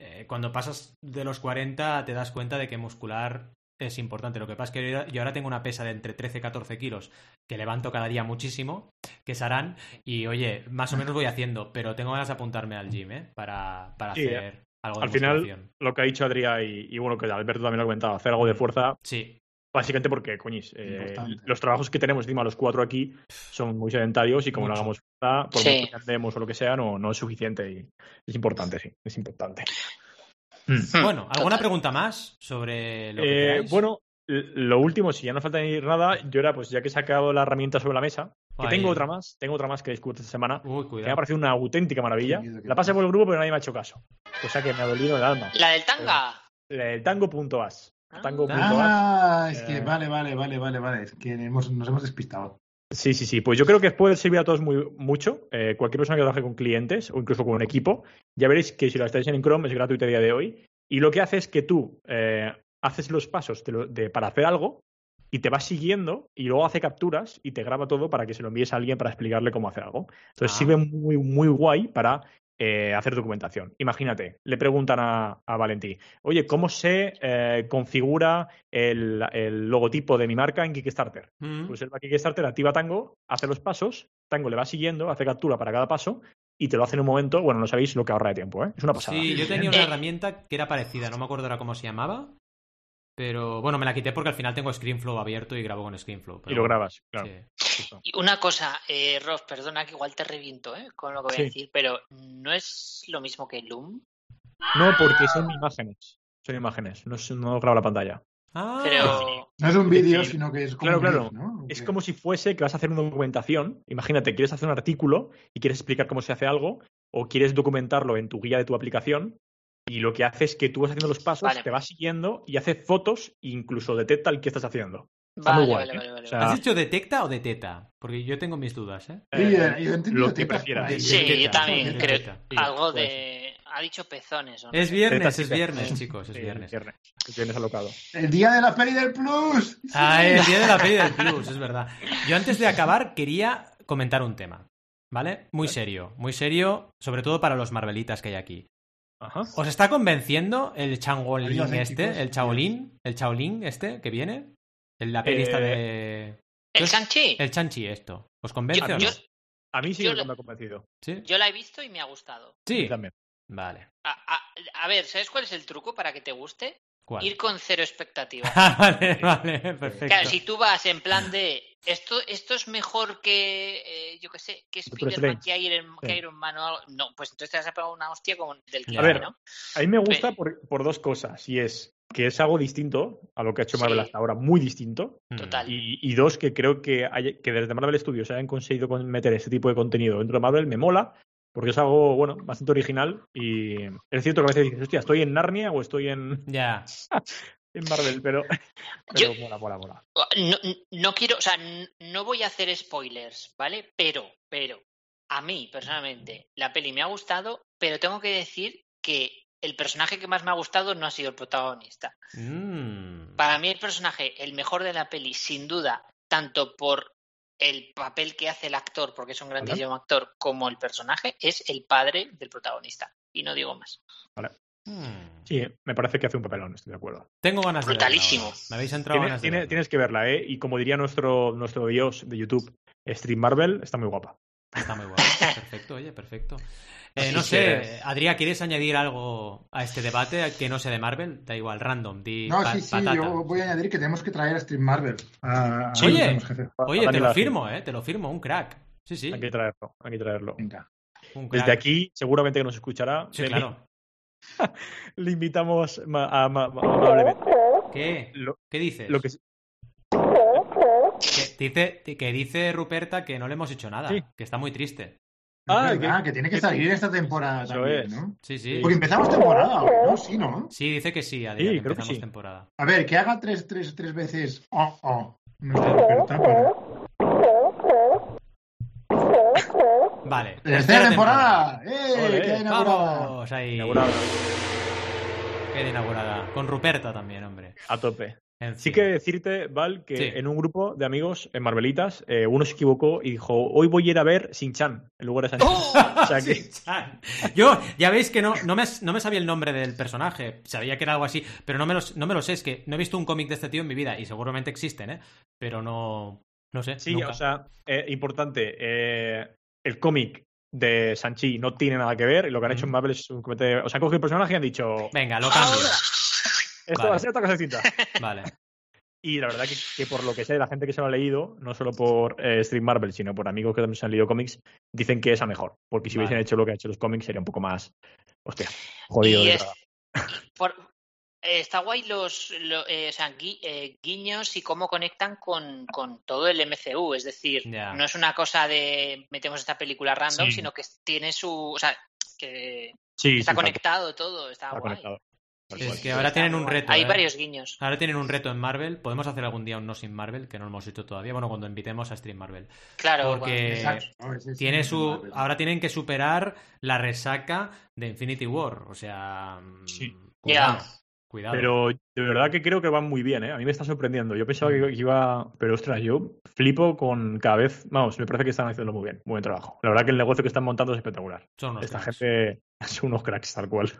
Eh, cuando pasas de los 40 te das cuenta de que muscular es importante. Lo que pasa es que yo ahora tengo una pesa de entre 13 y 14 kilos que levanto cada día muchísimo, que es harán, y oye, más o menos voy haciendo, pero tengo ganas de apuntarme al gym, ¿eh? Para, para hacer algo de Al final, lo que ha dicho Adrián y, bueno, que Alberto también lo ha comentado, hacer algo de fuerza. Sí. Básicamente porque, coñis, eh, los trabajos que tenemos encima los cuatro aquí son muy sedentarios y como no hagamos fuerza, por mucho que hacemos o lo que sea, no, no es suficiente y es importante, sí, es importante. Mm. Hmm. Bueno, ¿alguna pregunta más sobre lo que eh, Bueno, lo último, si ya no falta ni nada, yo era, pues ya que he sacado la herramienta sobre la mesa, que tengo otra más, tengo otra más que discutir esta semana, que me ha parecido una auténtica maravilla. La pasé por el grupo, pero nadie me ha hecho caso. Cosa que me ha dolido el alma. La del tanga. La del tango.as. Ah. Tango. Ah, es que eh. vale, vale, vale, vale, vale. Es que nos hemos despistado. Sí, sí, sí. Pues yo creo que puede servir a todos muy, mucho. Eh, cualquier persona que trabaje con clientes o incluso con un equipo, ya veréis que si la estáis en Chrome es gratuita a día de hoy y lo que hace es que tú eh, haces los pasos de, para hacer algo y te vas siguiendo y luego hace capturas y te graba todo para que se lo envíes a alguien para explicarle cómo hacer algo. Entonces ah. sirve muy, muy guay para eh, hacer documentación. Imagínate, le preguntan a, a Valentí, oye, ¿cómo se eh, configura el, logotipo de mi marca en Kickstarter? Mm. Pues él va a Kickstarter, activa Tango, hace los pasos, Tango le va siguiendo, hace captura para cada paso y te lo hace en un momento, bueno, no sabéis lo que ahorra de tiempo, ¿eh? Es una pasada. Sí, yo tenía una herramienta que era parecida, no me acuerdo ahora cómo se llamaba, pero bueno, me la quité porque al final tengo ScreenFlow abierto y grabo con ScreenFlow. Y lo grabas, claro. Y una cosa, eh, Ross, perdona que igual te reviento ¿eh? con lo que voy a decir, pero ¿no es lo mismo que Loom? No, porque son imágenes. Son imágenes, no, no graba la pantalla. Ah. Pero... No es un vídeo, sino que es como. Claro, claro. Es como si fuese que vas a hacer una documentación. Imagínate, quieres hacer un artículo y quieres explicar cómo se hace algo, o quieres documentarlo en tu guía de tu aplicación, y lo que hace es que tú vas haciendo los pasos, te vas siguiendo y hace fotos e incluso detecta el que estás haciendo. vale, vale, vale, ¿Has dicho detecta o deteta? Porque yo tengo mis dudas, ¿eh? eh lo que prefieras. Sí, yo también creo. algo de ha dicho pezones. Es viernes, es viernes, chicos, es viernes. viernes. viernes alocado. El día de la peli del plus. Ah, el día de la peli del plus, es verdad. Yo antes de acabar quería comentar un tema, ¿vale? Muy serio, muy serio, sobre todo para los marvelitas que hay aquí. Ajá. ¿Os está convenciendo el Changolin este, el Chaolin, el Chaolin este que viene? El, la peli de... ¿El Chanchi? El Chanchi, esto. ¿Os convence o no? A mí sí me ha convencido. ¿Sí? Yo la he visto y me ha gustado. Sí, también. Vale. A, ver, ¿sabes cuál es el truco para que te guste? Ir con cero expectativas. (laughs) vale, vale, perfecto. Claro, si tú vas en plan de esto, esto es mejor que, eh, yo qué sé, que Spider-Man, que Iron, que Iron Man o algo. No, pues entonces te vas a pegar una hostia como del A ver, ¿no? a mí me gusta por, por, dos cosas. Y es que es algo distinto a lo que ha hecho Marvel hasta ahora, muy distinto. Total. Y, y dos, que creo que, hay, que desde Marvel Studios hayan conseguido meter ese tipo de contenido dentro de Marvel, me mola, porque es algo, bueno, bastante original y es cierto que a veces dices, hostia, ¿estoy en Narnia o estoy en... (laughs) Ya. (laughs) en Marvel, pero, (laughs) pero mola, mola, mola. No, no, quiero, o sea, no voy a hacer spoilers, ¿vale? Pero, pero, a mí, personalmente, la peli me ha gustado, pero tengo que decir que el personaje que más me ha gustado no ha sido el protagonista. Mm. Para mí el personaje, el mejor de la peli, sin duda, tanto por el papel que hace el actor, porque es un grandísimo actor, como el personaje, es el padre del protagonista. Y no digo más. Vale. Hmm. Sí, me parece que hace un papelón, estoy de acuerdo. Tengo ganas de Brutalísimo. Me habéis entrado ganas de Tienes que verla, ¿eh? Y como diría nuestro, nuestro dios de YouTube, Stream Marvel, está muy guapa. Está muy guapa. (laughs) perfecto, oye, perfecto. Eh, no sé, Adrián, ¿quieres añadir algo a este debate que no sea de Marvel? Da igual, random. no, sí, sí, yo voy a añadir que tenemos que traer a Stream Marvel. oye, oye te lo firmo, ¿eh? Te lo firmo, un crack. Sí, sí. Hay que traerlo, hay que traerlo. Venga. Desde aquí, seguramente que nos escuchará. Sí, claro. (laughs) Le invitamos amablemente. ¿Qué? ¿Qué dices? Lo que, que dice, que dice Ruperta que no le hemos hecho nada, que está muy triste. Ah, que, tiene que salir esta temporada también, ¿no? Sí, sí. Porque empezamos temporada ¿no? Sí, ¿no? Sí, dice que sí, Adrián, sí, empezamos temporada. A ver, que haga tres, tres, tres veces oh, oh, Ruperta para... Vale. ¡Tercera temporada! ¡Eh! ¡Qué inaugurada! Vamos, ahí. Inaugurada. Qué inaugurada. Con Ruperta también, hombre. A tope. Sí que decirte, Val, que en un grupo de amigos en Marvelitas, eh, uno se equivocó y dijo, hoy voy a ir a ver Sin-Chan en lugar de San-Chan. (laughs) (laughs) Yo, ya veis que no, no, me, no me sabía el nombre del personaje, sabía que era algo así, pero no me, no me lo sé, es que no he visto un cómic de este tío en mi vida y seguramente existen, ¿eh? Pero no, no sé. Sí, o sea, eh, importante, eh, el cómic de Sanchi no tiene nada que ver. Y lo que han hecho en Marvel es un comité... O sea, han cogido el personaje y han dicho... Venga, lo cambio. Esto va a ser otra cosecita. (laughs) Vale. Y la verdad que, por lo que sé, la gente que se lo ha leído, no solo por eh, Street Marvel, sino por amigos que también se han leído cómics, dicen que es a mejor. Porque si hubiesen hecho lo que han hecho los cómics, sería un poco más. Hostia, jodido. está guay los, eh, eh, guiños y cómo conectan con, todo el MCU. Es decir, no es una cosa de metemos esta película random, sino que tiene su. O sea, que está conectado todo. Está, guay. Es que ahora tienen un reto. Hay ¿eh? varios guiños. Ahora tienen un reto en Marvel. Podemos hacer algún día un no sin Marvel, que no lo hemos hecho todavía. Bueno, cuando invitemos a Stream Marvel. Claro, porque tiene su. Ahora tienen que superar la resaca de Infinity War. O sea. Sí. Ya. Pero de verdad que creo que van muy bien, ¿eh? A mí me está sorprendiendo. Yo pensaba que iba. Pero ostras, yo flipo con cada vez. Vamos, me parece que están haciendo muy bien. Muy buen trabajo. La verdad que el negocio que están montando es espectacular. Son Esta gente (laughs) son unos cracks, tal cual.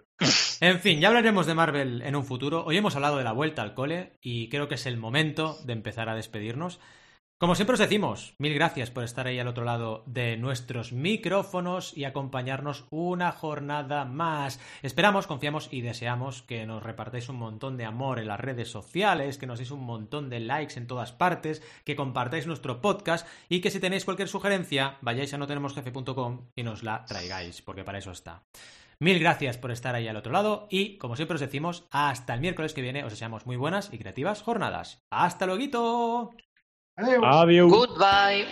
En fin, ya hablaremos de Marvel en un futuro. Hoy hemos hablado de la vuelta al cole y creo que es el momento de empezar a despedirnos. Como siempre os decimos, mil gracias por estar ahí al otro lado de nuestros micrófonos y acompañarnos una jornada más. Esperamos, confiamos y deseamos que nos repartáis un montón de amor en las redes sociales, que nos deis un montón de likes en todas partes, que compartáis nuestro podcast y que si tenéis cualquier sugerencia, vayáis a notenemosjefe.com y nos la traigáis, porque para eso está. Mil gracias por estar ahí al otro lado y, como siempre os decimos, hasta el miércoles que viene os deseamos muy buenas y creativas jornadas. ¡Hasta luego! Adiós. Goodbye.